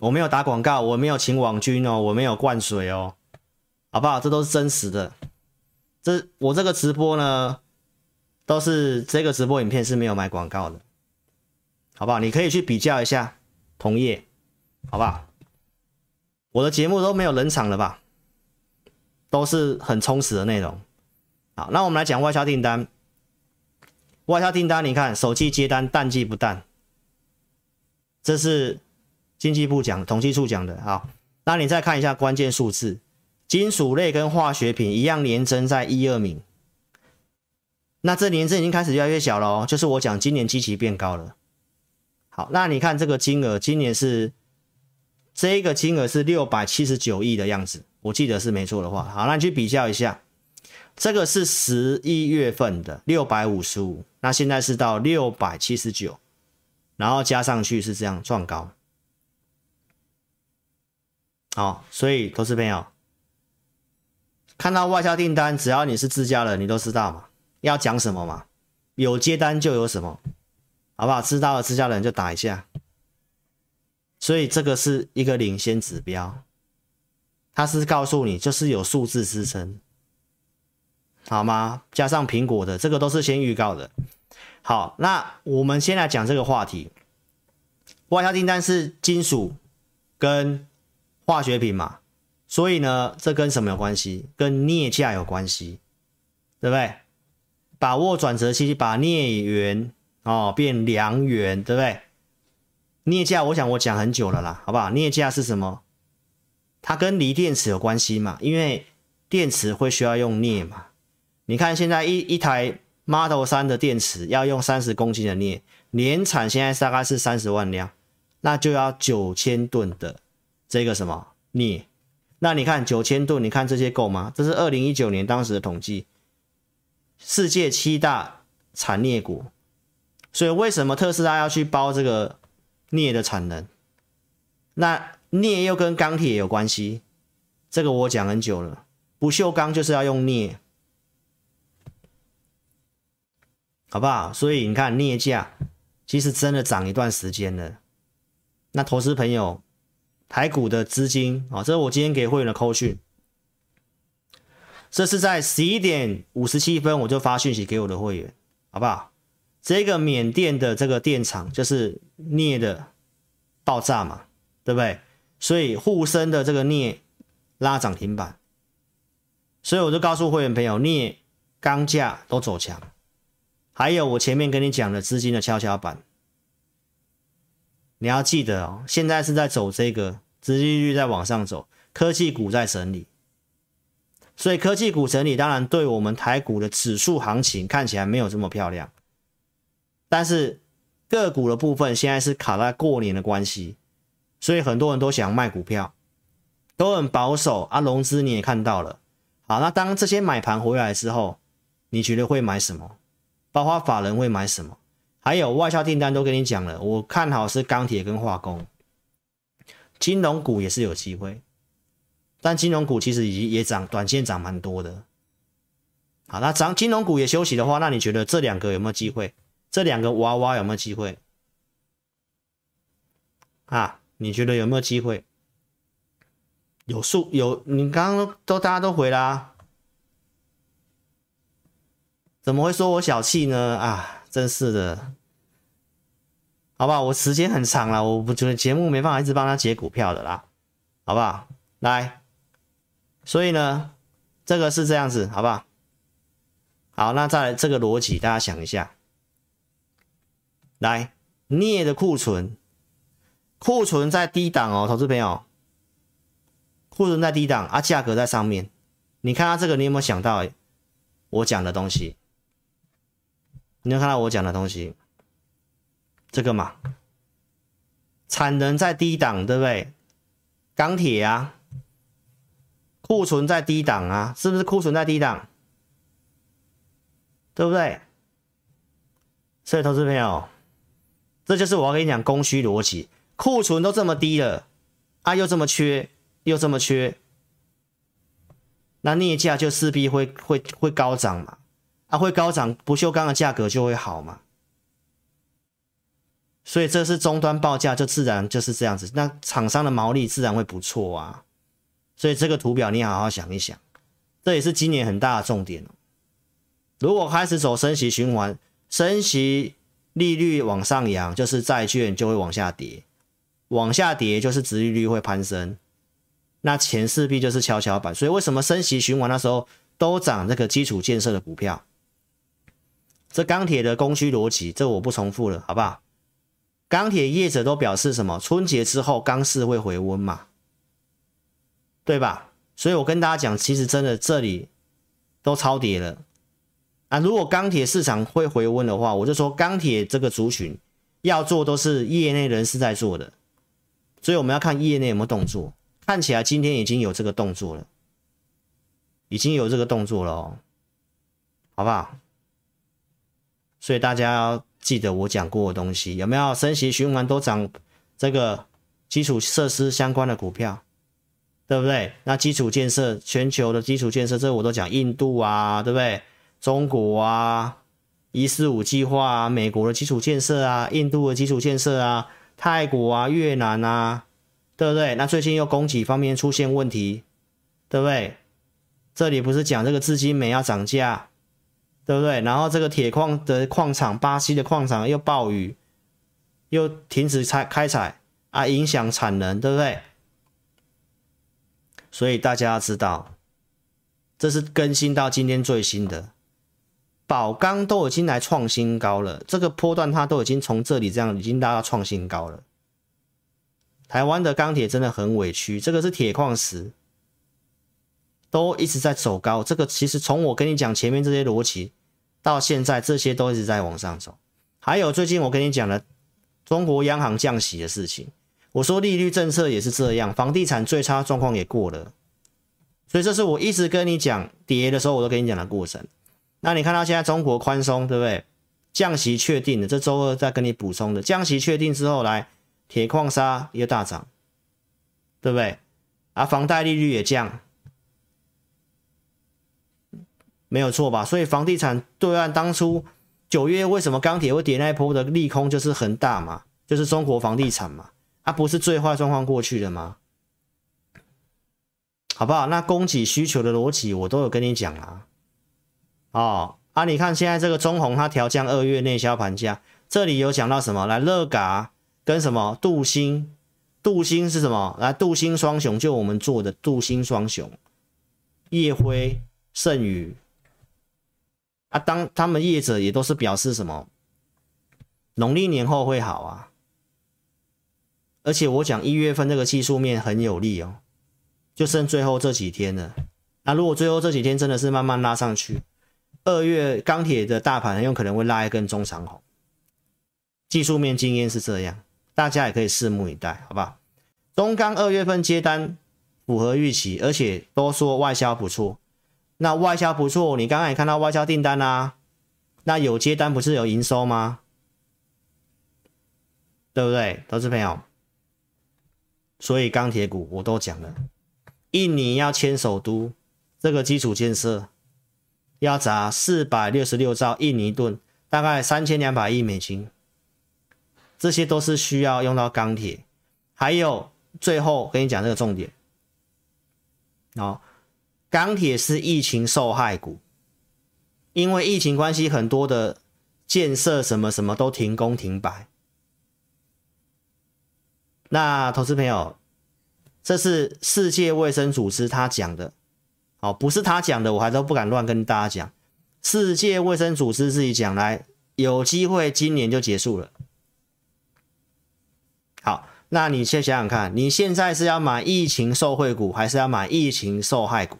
我没有打广告，我没有请网军哦，我没有灌水哦，好不好？这都是真实的。这我这个直播呢，都是这个直播影片是没有买广告的，好不好？你可以去比较一下同业，好不好？我的节目都没有冷场了吧？都是很充实的内容。好，那我们来讲外销订单。外销订单，你看手机接单淡季不淡，这是经济部讲、统计处讲的。好，那你再看一下关键数字。金属类跟化学品一样年增在一二名，那这年增已经开始越来越小了哦，就是我讲今年基期变高了。好，那你看这个金额，今年是这个金额是六百七十九亿的样子，我记得是没错的话。好，那你去比较一下，这个是十一月份的六百五十五，那现在是到六百七十九，然后加上去是这样创高。好，所以投资朋友。看到外销订单，只要你是自家人，你都知道嘛，要讲什么嘛，有接单就有什么，好不好？知道了自家人就打一下。所以这个是一个领先指标，它是告诉你就是有数字支撑，好吗？加上苹果的这个都是先预告的。好，那我们先来讲这个话题，外销订单是金属跟化学品嘛。所以呢，这跟什么有关系？跟镍价有关系，对不对？把握转折期，把镍元哦变良元，对不对？镍价，我想我讲很久了啦，好不好？镍价是什么？它跟锂电池有关系嘛？因为电池会需要用镍嘛。你看现在一一台 Model 3的电池要用三十公斤的镍，年产现在大概是三十万辆，那就要九千吨的这个什么镍。那你看九千吨，你看这些够吗？这是二零一九年当时的统计，世界七大产镍国。所以为什么特斯拉要去包这个镍的产能？那镍又跟钢铁有关系，这个我讲很久了，不锈钢就是要用镍，好不好？所以你看镍价其实真的涨一段时间了。那投资朋友，台股的资金啊，这是我今天给会员的扣讯，这是在十一点五十七分我就发讯息给我的会员，好不好？这个缅甸的这个电厂就是镍的爆炸嘛，对不对？所以沪深的这个镍拉涨停板，所以我就告诉会员朋友，镍钢价都走强，还有我前面跟你讲的资金的跷跷板。你要记得哦，现在是在走这个，殖利率在往上走，科技股在整理，所以科技股整理当然对我们台股的指数行情看起来没有这么漂亮，但是个股的部分现在是卡在过年的关系，所以很多人都想卖股票，都很保守啊，融资你也看到了，好，那当这些买盘回来之后，你觉得会买什么？包括法人会买什么？还有外销订单都跟你讲了，我看好是钢铁跟化工，金融股也是有机会，但金融股其实已经也涨，短线涨蛮多的。好，那涨金融股也休息的话，那你觉得这两个有没有机会？这两个娃娃有没有机会？啊，你觉得有没有机会？有数有，你刚刚都大家都回啦，怎么会说我小气呢？啊！真是的，好不好？我时间很长了，我不觉得节目没办法一直帮他解股票的啦，好不好？来，所以呢，这个是这样子，好不好？好，那再来这个逻辑，大家想一下，来，镍的库存，库存在低档哦，投资朋友，库存在低档啊，价格在上面，你看它这个，你有没有想到我讲的东西？你有看到我讲的东西，这个嘛，产能在低档，对不对？钢铁啊，库存在低档啊，是不是库存在低档？对不对？所以，投资朋友，这就是我要跟你讲供需逻辑，库存都这么低了，啊，又这么缺，又这么缺，那镍价就势必会会会高涨嘛。啊，会高涨，不锈钢的价格就会好嘛，所以这是终端报价，就自然就是这样子。那厂商的毛利自然会不错啊，所以这个图表你好好想一想，这也是今年很大的重点。如果开始走升息循环，升息利率往上扬，就是债券就会往下跌，往下跌就是殖利率会攀升，那钱势必就是跷跷板。所以为什么升息循环的时候都涨这个基础建设的股票？这钢铁的供需逻辑，这我不重复了，好不好？钢铁业者都表示什么？春节之后钢市会回温嘛，对吧？所以我跟大家讲，其实真的这里都超跌了如果钢铁市场会回温的话，我就说钢铁这个族群要做都是业内人士在做的，所以我们要看业内有没有动作。看起来今天已经有这个动作了，已经有这个动作了哦，好不好？所以大家要记得我讲过的东西，有没有升息循环都涨这个基础设施相关的股票，对不对？那基础建设，全球的基础建设，这我都讲，印度啊，对不对？中国啊，一四五计划啊，美国的基础建设啊，印度的基础建设啊，泰国啊，越南啊，对不对？那最近又供给方面出现问题，对不对？这里不是讲这个资金煤要涨价？对不对？然后这个铁矿的矿场，巴西的矿场又暴雨，又停止开开采啊，影响产能，对不对？所以大家要知道，这是更新到今天最新的，宝钢都已经来创新高了，这个波段它都已经从这里这样已经拉到创新高了。台湾的钢铁真的很委屈，这个是铁矿石。都一直在走高，这个其实从我跟你讲前面这些逻辑到现在，这些都一直在往上走。还有最近我跟你讲的中国央行降息的事情，我说利率政策也是这样，房地产最差状况也过了，所以这是我一直跟你讲跌的时候我都跟你讲的过程。那你看到现在中国宽松对不对？降息确定的，这周二再跟你补充的。降息确定之后，来铁矿砂又大涨，对不对？啊，房贷利率也降，没有错吧？所以房地产对岸当初九月为什么钢铁会跌那一波的利空就是恒大嘛，就是中国房地产嘛，它不是最坏状况过去的吗？好不好？那供给需求的逻辑我都有跟你讲啊。哦，啊，你看现在这个中红它调降二月内销盘价，这里有讲到什么？来，乐嘎跟什么镀锌？镀锌是什么？来，镀锌双雄就我们做的镀锌双雄，烨辉、盛宇。啊，当他们业者也都是表示什么？农历年后会好啊。而且我讲一月份这个技术面很有利哦，就剩最后这几天了。那如果最后这几天真的是慢慢拉上去，二月钢铁的大盘很有可能会拉一根中长红，技术面经验是这样，大家也可以拭目以待，好不好？中钢二月份接单符合预期，而且都说外销不错，那外销不错，你刚刚也看到外销订单啊，那有接单不是有营收吗？对不对，投资朋友？所以钢铁股我都讲了，印尼要迁首都，这个基础建设。要砸四百六十六兆印尼盾，大概三千两百亿美金，这些都是需要用到钢铁。还有最后跟你讲这个重点，哦，钢铁是疫情受害股，因为疫情关系，很多的建设什么什么都停工停摆。那投资朋友，这是世界卫生组织他讲的。哦，不是他讲的，我还都不敢乱跟大家讲。世界卫生组织自己讲来，有机会今年就结束了。好，那你先想想看，你现在是要买疫情受惠股，还是要买疫情受害股？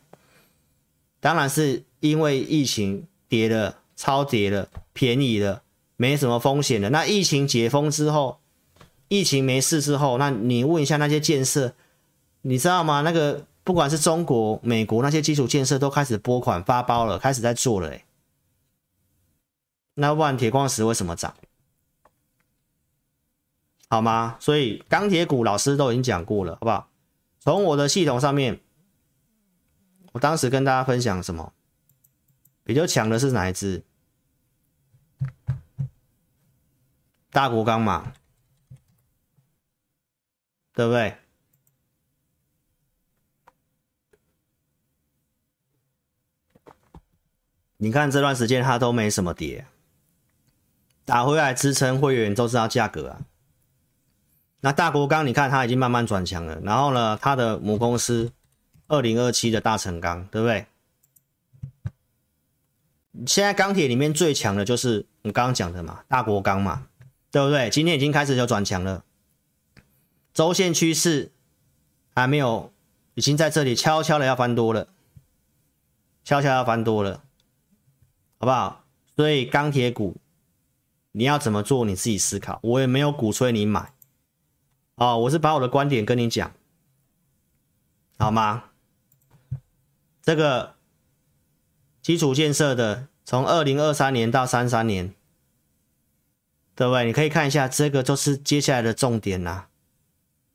当然是因为疫情跌了，超跌了，便宜了，没什么风险的。那疫情解封之后，疫情没事之后，那你问一下那些建设，你知道吗？那个。不管是中国、美国那些基础建设都开始拨款发包了，开始在做了。哎，那万铁矿石为什么涨？好吗？所以钢铁股老师都已经讲过了，好不好？从我的系统上面，我当时跟大家分享什么？比较强的是哪一支？大国钢嘛，对不对？你看这段时间它都没什么跌，打回来支撑会员都知道价格啊。那大国钢你看它已经慢慢转强了，然后呢，它的母公司二零二七的大成钢，对不对？现在钢铁里面最强的就是我刚刚讲的嘛，大国钢嘛，对不对？今天已经开始就转强了，周线趋势还没有，已经在这里悄悄的要翻多了，悄悄要翻多了。好不好？所以钢铁股你要怎么做，你自己思考。我也没有鼓吹你买，哦，我是把我的观点跟你讲，好吗？这个基础建设的，从二零二三年到三三年，对不对？你可以看一下，这个就是接下来的重点呐。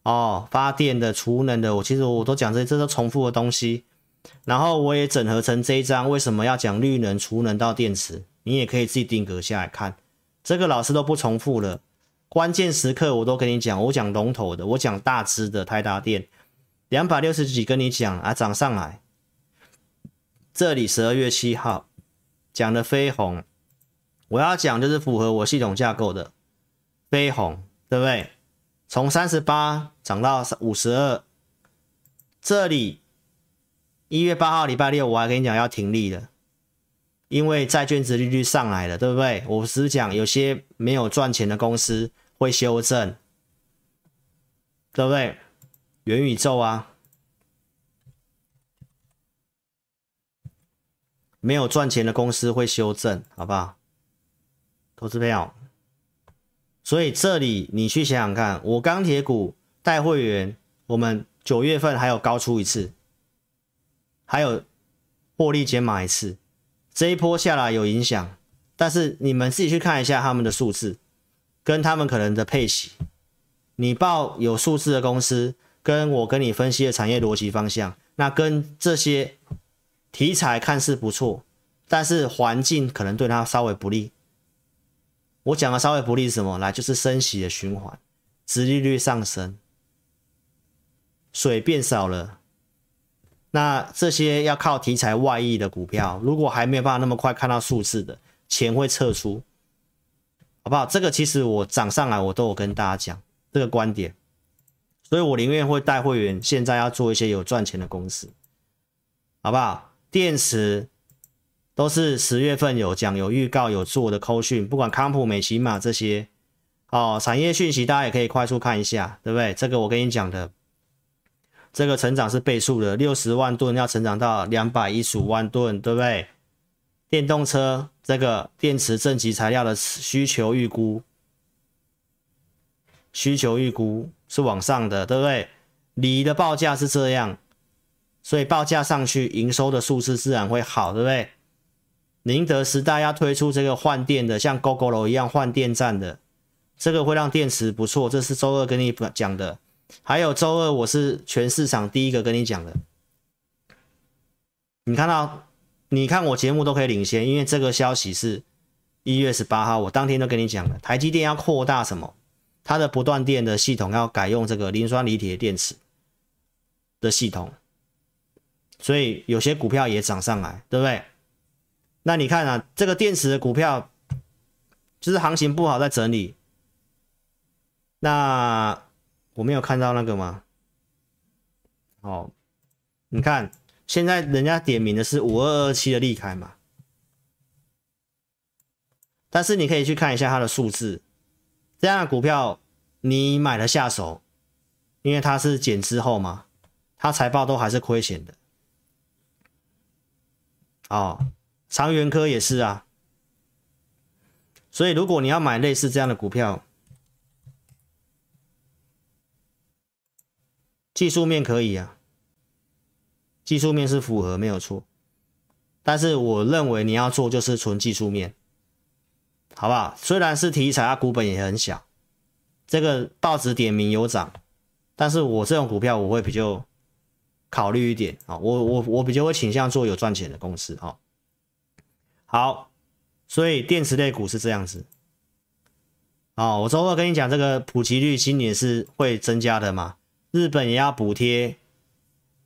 哦，发电的、储能的，我其实我都讲这，这都重复的东西。然后我也整合成这一张，为什么要讲绿能、储能到电池？你也可以自己定格下来看，这个老师都不重复了。关键时刻我都跟你讲，我讲龙头的，我讲大支的泰达电，两百六十几跟你讲啊，涨上来。这里十二月七号讲的飞鸿，我要讲就是符合我系统架构的飞鸿，对不对？从三十八涨到五十二，这里。一月八号礼拜六，我还跟你讲要停利的，因为债券值利率上来了，对不对？我是讲有些没有赚钱的公司会修正，对不对？元宇宙啊，没有赚钱的公司会修正，好不好？投资朋友，所以这里你去想想看，我钢铁股带会员，我们九月份还有高出一次。还有获利减码一次，这一波下来有影响，但是你们自己去看一下他们的数字，跟他们可能的配息，你报有数字的公司，跟我跟你分析的产业逻辑方向，那跟这些题材看似不错，但是环境可能对它稍微不利。我讲的稍微不利是什么？来，就是升息的循环，殖利率上升，水变少了。那这些要靠题材外溢的股票，如果还没有办法那么快看到数字的，钱会撤出，好不好？这个其实我涨上来，我都有跟大家讲这个观点，所以我宁愿会带会员现在要做一些有赚钱的公司，好不好？电池都是十月份有讲、有预告、有做的扣讯，不管康普、美琪玛这些，哦，产业讯息大家也可以快速看一下，对不对？这个我跟你讲的。这个成长是倍数的，六十万吨要成长到两百一十五万吨，对不对？电动车这个电池正极材料的需求预估，需求预估是往上的，对不对？锂的报价是这样，所以报价上去，营收的数字自然会好，对不对？宁德时代要推出这个换电的，像 Gogoro 一样换电站的，这个会让电池不错，这是周二跟你讲的。还有周二，我是全市场第一个跟你讲的。你看到，你看我节目都可以领先，因为这个消息是一月十八号，我当天都跟你讲了。台积电要扩大什么？它的不断电的系统要改用这个磷酸锂铁电池的系统，所以有些股票也涨上来，对不对？那你看啊，这个电池的股票就是行情不好，在整理。那。我没有看到那个吗？哦，你看，现在人家点名的是五二二七的立开嘛，但是你可以去看一下它的数字，这样的股票你买了下手，因为它是减之后嘛，它财报都还是亏钱的。哦，长源科也是啊，所以如果你要买类似这样的股票。技术面可以啊，技术面是符合没有错，但是我认为你要做就是纯技术面，好不好？虽然是题材，它股本也很小，这个报纸点名有涨，但是我这种股票我会比较考虑一点啊，我我我比较会倾向做有赚钱的公司啊。好，所以电池类股是这样子，啊，我周二跟你讲这个普及率今年是会增加的嘛？日本也要补贴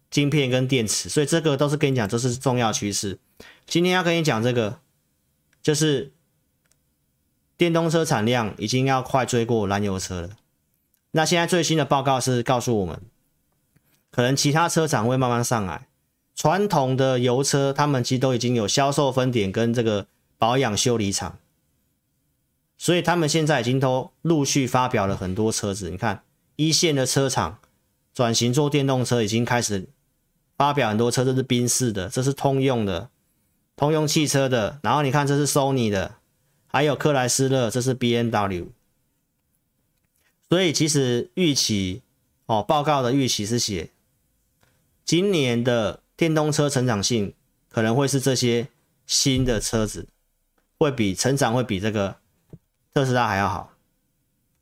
晶片跟电池，所以这个都是跟你讲，这是重要趋势。今天要跟你讲这个，就是电动车产量已经要快追过燃油车了。那现在最新的报告是告诉我们，可能其他车厂会慢慢上来。传统的油车，他们其实都已经有销售分点跟这个保养修理厂，所以他们现在已经都陆续发表了很多车子。你看一线的车厂。转型做电动车已经开始发表很多车，这是宾士的，这是通用的，通用汽车的。然后你看这是 Sony 的，还有克莱斯勒，这是 BMW。所以其实预期哦，报告的预期是写今年的电动车成长性可能会是这些新的车子会比成长会比这个特斯拉还要好。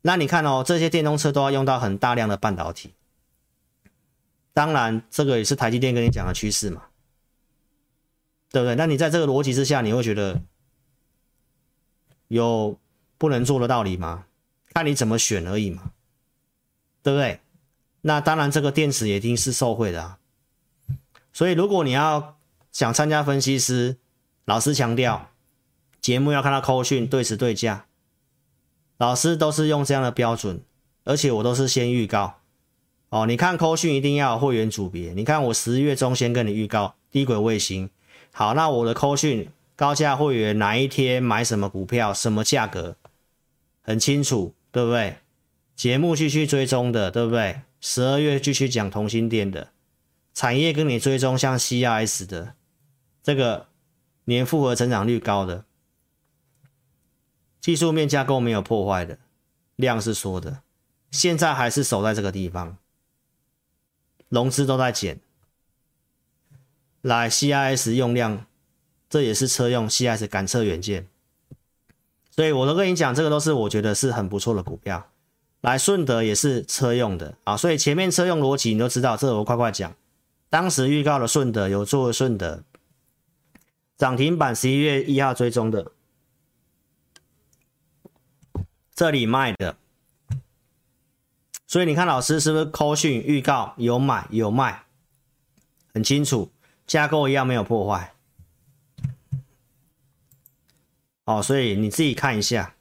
那你看哦，这些电动车都要用到很大量的半导体。当然，这个也是台积电跟你讲的趋势嘛，对不对？那你在这个逻辑之下，你会觉得有不能做的道理吗？看你怎么选而已嘛，对不对？那当然，这个电池也一定是受惠的啊。所以，如果你要想参加分析师，老师强调节目要看到扣讯对时对价，老师都是用这样的标准，而且我都是先预告。哦，你看扣讯一定要有会员组别。你看我十月中先跟你预告低轨卫星，好，那我的扣讯高价会员哪一天买什么股票，什么价格，很清楚，对不对？节目继续追踪的，对不对？十二月继续讲同心电的产业跟你追踪，像 CIS 的这个年复合成长率高的，技术面架构没有破坏的，量是缩的，现在还是守在这个地方。融资都在减，来 CIS 用量，这也是车用 CIS 感测元件，所以我都跟你讲，这个都是我觉得是很不错的股票。来顺德也是车用的。啊，所以前面车用逻辑你都知道，这我快快讲。当时预告的顺德有做顺德，涨停板十一月一号追踪的，这里卖的，所以你看老师是不是扣讯预告有买有卖，很清楚，架构一样没有破坏。哦，所以你自己看一下，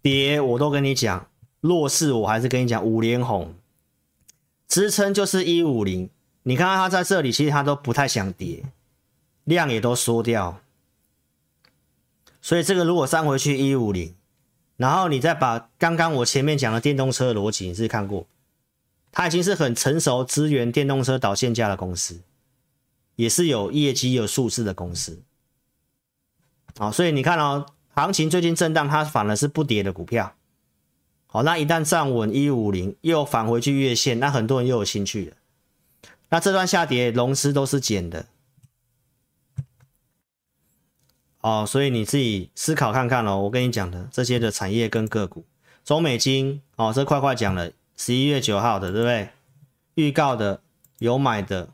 跌我都跟你讲，弱势我还是跟你讲五连红，支撑就是一五零，你看看它在这里，其实它都不太想跌，量也都缩掉，所以这个如果上回去一五零，然后你再把刚刚我前面讲的电动车逻辑，你是看过，它已经是很成熟支援电动车导线架的公司，也是有业绩有数字的公司。好，所以你看哦，行情最近震荡，它反而是不跌的股票。好，那一旦站稳一五零，又返回去月线，那很多人又有兴趣了。那这段下跌，融资都是减的。哦，所以你自己思考看看哦。我跟你讲的这些的产业跟个股，中美金哦，这快快讲了，十一月九号的，对不对？预告的有买的，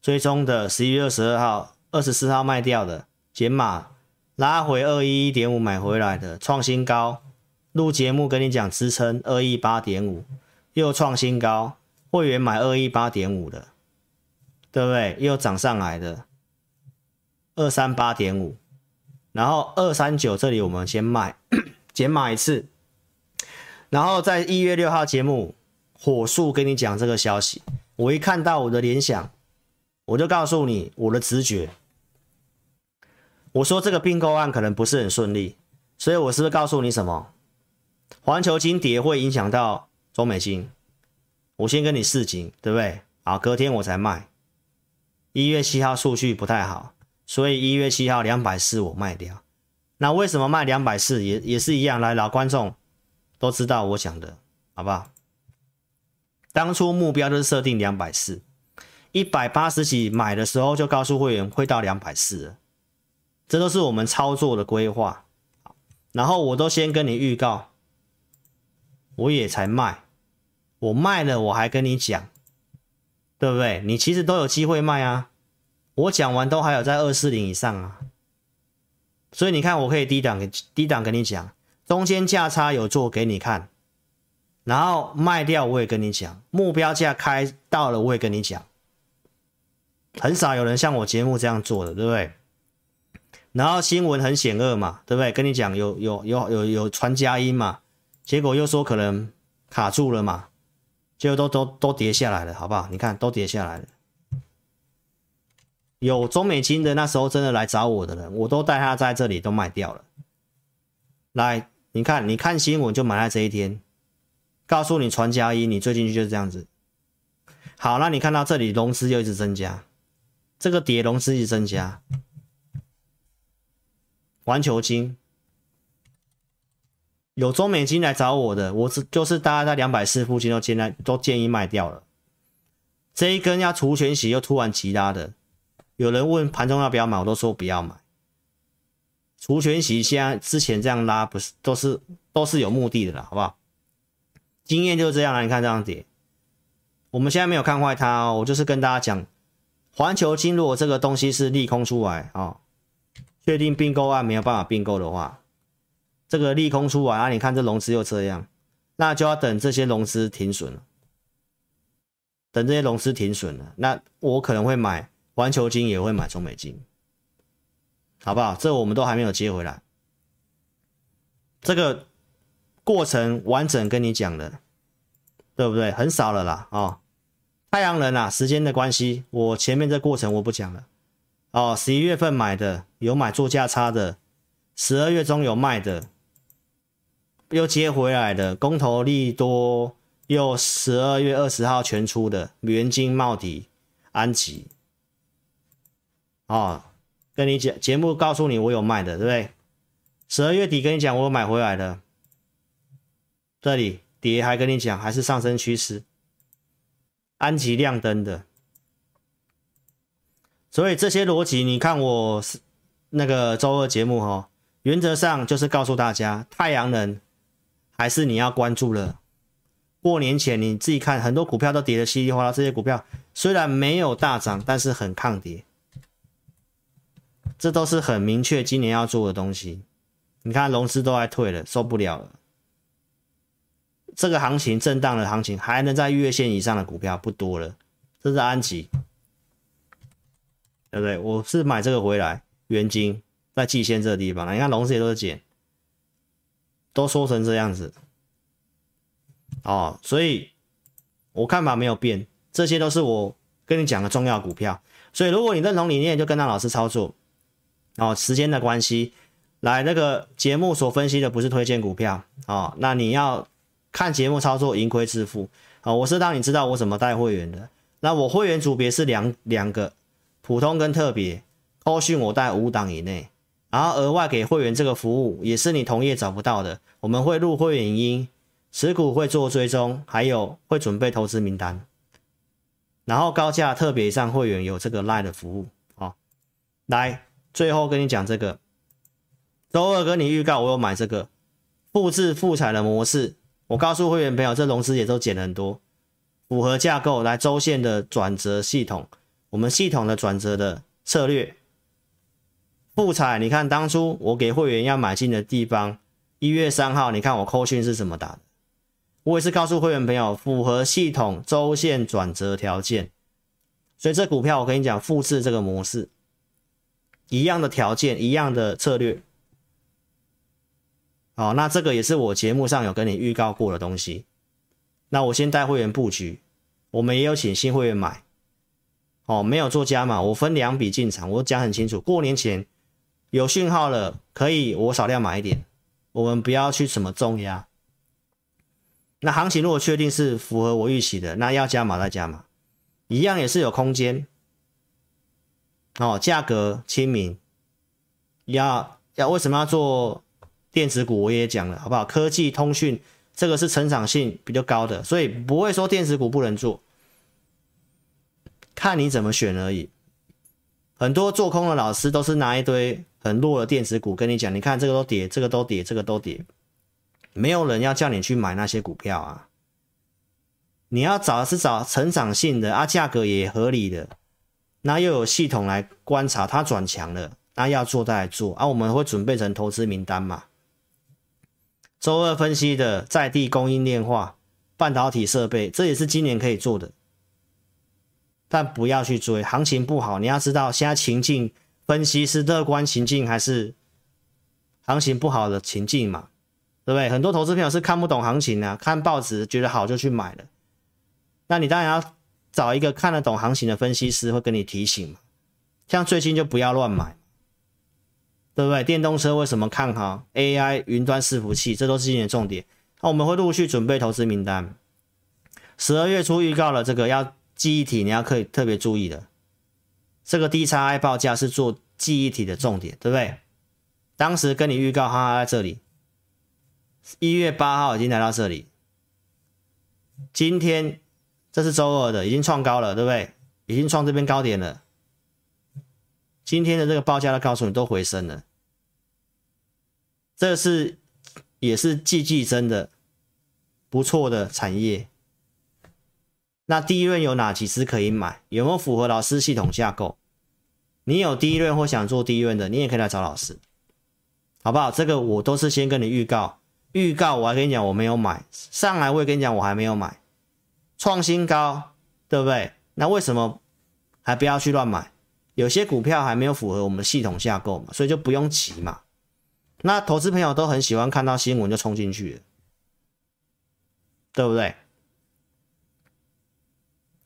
追踪的十一月二十二号、二十四号卖掉的。减码拉回二一一点五买回来的创新高，录节目跟你讲支撑二一八点五又创新高，会员买二一八点五的，对不对？又涨上来的二三八点五，然后二三九这里我们先卖 减码一次，然后在一月六号节目火速跟你讲这个消息，我一看到我的联想，我就告诉你我的直觉。我说这个并购案可能不是很顺利，所以我是不是告诉你什么？环球金蝶会影响到中美金，我先跟你示警，对不对？啊，隔天我才卖。一月七号数据不太好，所以一月七号两百四我卖掉。那为什么卖两百四？也也是一样，来老观众都知道我讲的，好不好？当初目标就是设定两百四，一百八十几买的时候就告诉会员会到两百四。这都是我们操作的规划，然后我都先跟你预告，我也才卖，我卖了我还跟你讲，对不对？你其实都有机会卖啊，我讲完都还有在二四零以上啊，所以你看我可以低档给低档跟你讲，中间价差有做给你看，然后卖掉我也跟你讲，目标价开到了我也跟你讲，很少有人像我节目这样做的，对不对？然后新闻很险恶嘛，对不对？跟你讲有有有有有传佳音嘛，结果又说可能卡住了嘛，结果都都都跌下来了，好不好？你看都跌下来了。有中美金的那时候真的来找我的人，我都带他在这里都卖掉了。来，你看你看新闻就买在这一天，告诉你传家一，你追进去就是这样子。好，那你看到这里融资又一直增加，这个跌融资一直增加。环球金有中美金来找我的，我是就是大家在两百四附近都建在都建议卖掉了。这一根要除权息又突然急拉的，有人问盘中要不要买，我都说不要买。除权息现在之前这样拉不是都是都是有目的的啦，好不好？经验就是这样啦，你看这样跌，我们现在没有看坏它哦，我就是跟大家讲，环球金如果这个东西是利空出来啊。哦确定并购案没有办法并购的话，这个利空出来啊，你看这融资又这样，那就要等这些融资停损了。等这些融资停损了，那我可能会买环球金，也会买中美金，好不好？这我们都还没有接回来，这个过程完整跟你讲了，对不对？很少了啦，哦，太阳能啊，时间的关系，我前面这过程我不讲了。哦，十一月份买的有买做价差的，十二月中有卖的，又接回来的，公投利多又十二月二十号全出的，元金、茂迪、安吉。哦，跟你讲节目告诉你我有卖的，对不对？十二月底跟你讲我买回来的，这里跌还跟你讲还是上升趋势，安吉亮灯的。所以这些逻辑，你看我是那个周二节目哈，原则上就是告诉大家，太阳能还是你要关注了。过年前你自己看，很多股票都跌得稀里哗啦，这些股票虽然没有大涨，但是很抗跌，这都是很明确今年要做的东西。你看融资都在退了，受不了了。这个行情震荡的行情，还能在月线以上的股票不多了。这是安吉，对不对？我是买这个回来，元晶在季线这个地方，你看融资也都是减，都缩成这样子。哦，所以我看法没有变，这些都是我跟你讲的重要股票。所以如果你认同理念，就跟着老师操作。哦，时间的关系。来，那个节目所分析的不是推荐股票哦，那你要看节目操作，盈亏自负啊、哦。我是让你知道我怎么带会员的。那我会员组别是两两个，普通跟特别。后续我带五档以内，然后额外给会员这个服务也是你同业找不到的。我们会录会员音，持股会做追踪，还有会准备投资名单。然后高价特别上会员有这个 LINE 的服务啊、哦。来，最后跟你讲这个。周二跟你预告，我有买这个复制复彩的模式。我告诉会员朋友，这融资也都减了很多，符合架构来周线的转折系统，我们系统的转折的策略。复彩，你看当初我给会员要买进的地方，一月三号，你看我扣讯是怎么打的？我也是告诉会员朋友，符合系统周线转折条件。所以这股票我跟你讲，复制这个模式，一样的条件，一样的策略。哦，那这个也是我节目上有跟你预告过的东西。那我先带会员布局，我们也有请新会员买。哦，没有做加码，我分两笔进场，我讲很清楚。过年前有讯号了，可以我少量买一点，我们不要去什么重压。那行情如果确定是符合我预期的，那要加码再加码，一样也是有空间。哦，价格亲民，要要为什么要做？电子股我也讲了，好不好？科技通讯这个是成长性比较高的，所以不会说电子股不能做，看你怎么选而已。很多做空的老师都是拿一堆很弱的电子股跟你讲，你看这个都跌，这个都跌，这个都跌，没有人要叫你去买那些股票啊。你要找的是找成长性的啊，价格也合理的，那又有系统来观察它转强了，那要做再来做啊，我们会准备成投资名单嘛。周二分析的在地供应链化半导体设备，这也是今年可以做的，但不要去追，行情不好。你要知道现在情境分析是乐观情境还是行情不好的情境嘛？对不对？很多投资朋友是看不懂行情啊，看报纸觉得好就去买了。那你当然要找一个看得懂行情的分析师，会跟你提醒嘛。像最近就不要乱买。对不对？电动车为什么看好 AI 云端伺服器？这都是今年重点。那我们会陆续准备投资名单。十二月初预告了这个要记忆体，你要可以特别注意的。这个 DXi 报价是做记忆体的重点，对不对？当时跟你预告哈哈在这里，一月八号已经来到这里。今天这是周二的，已经创高了，对不对？已经创这边高点了。今天的这个报价都告诉你都回升了，这是也是季季增的不错的产业。那第一轮有哪几只可以买？有没有符合老师系统架构？你有第一轮或想做第一轮的，你也可以来找老师，好不好？这个我都是先跟你预告，预告我还跟你讲我没有买，上来我也跟你讲我还没有买，创新高，对不对？那为什么还不要去乱买？有些股票还没有符合我们系统架构嘛，所以就不用急嘛。那投资朋友都很喜欢看到新闻就冲进去了，对不对？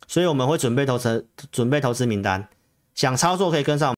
所以我们会准备投资，准备投资名单，想操作可以跟上。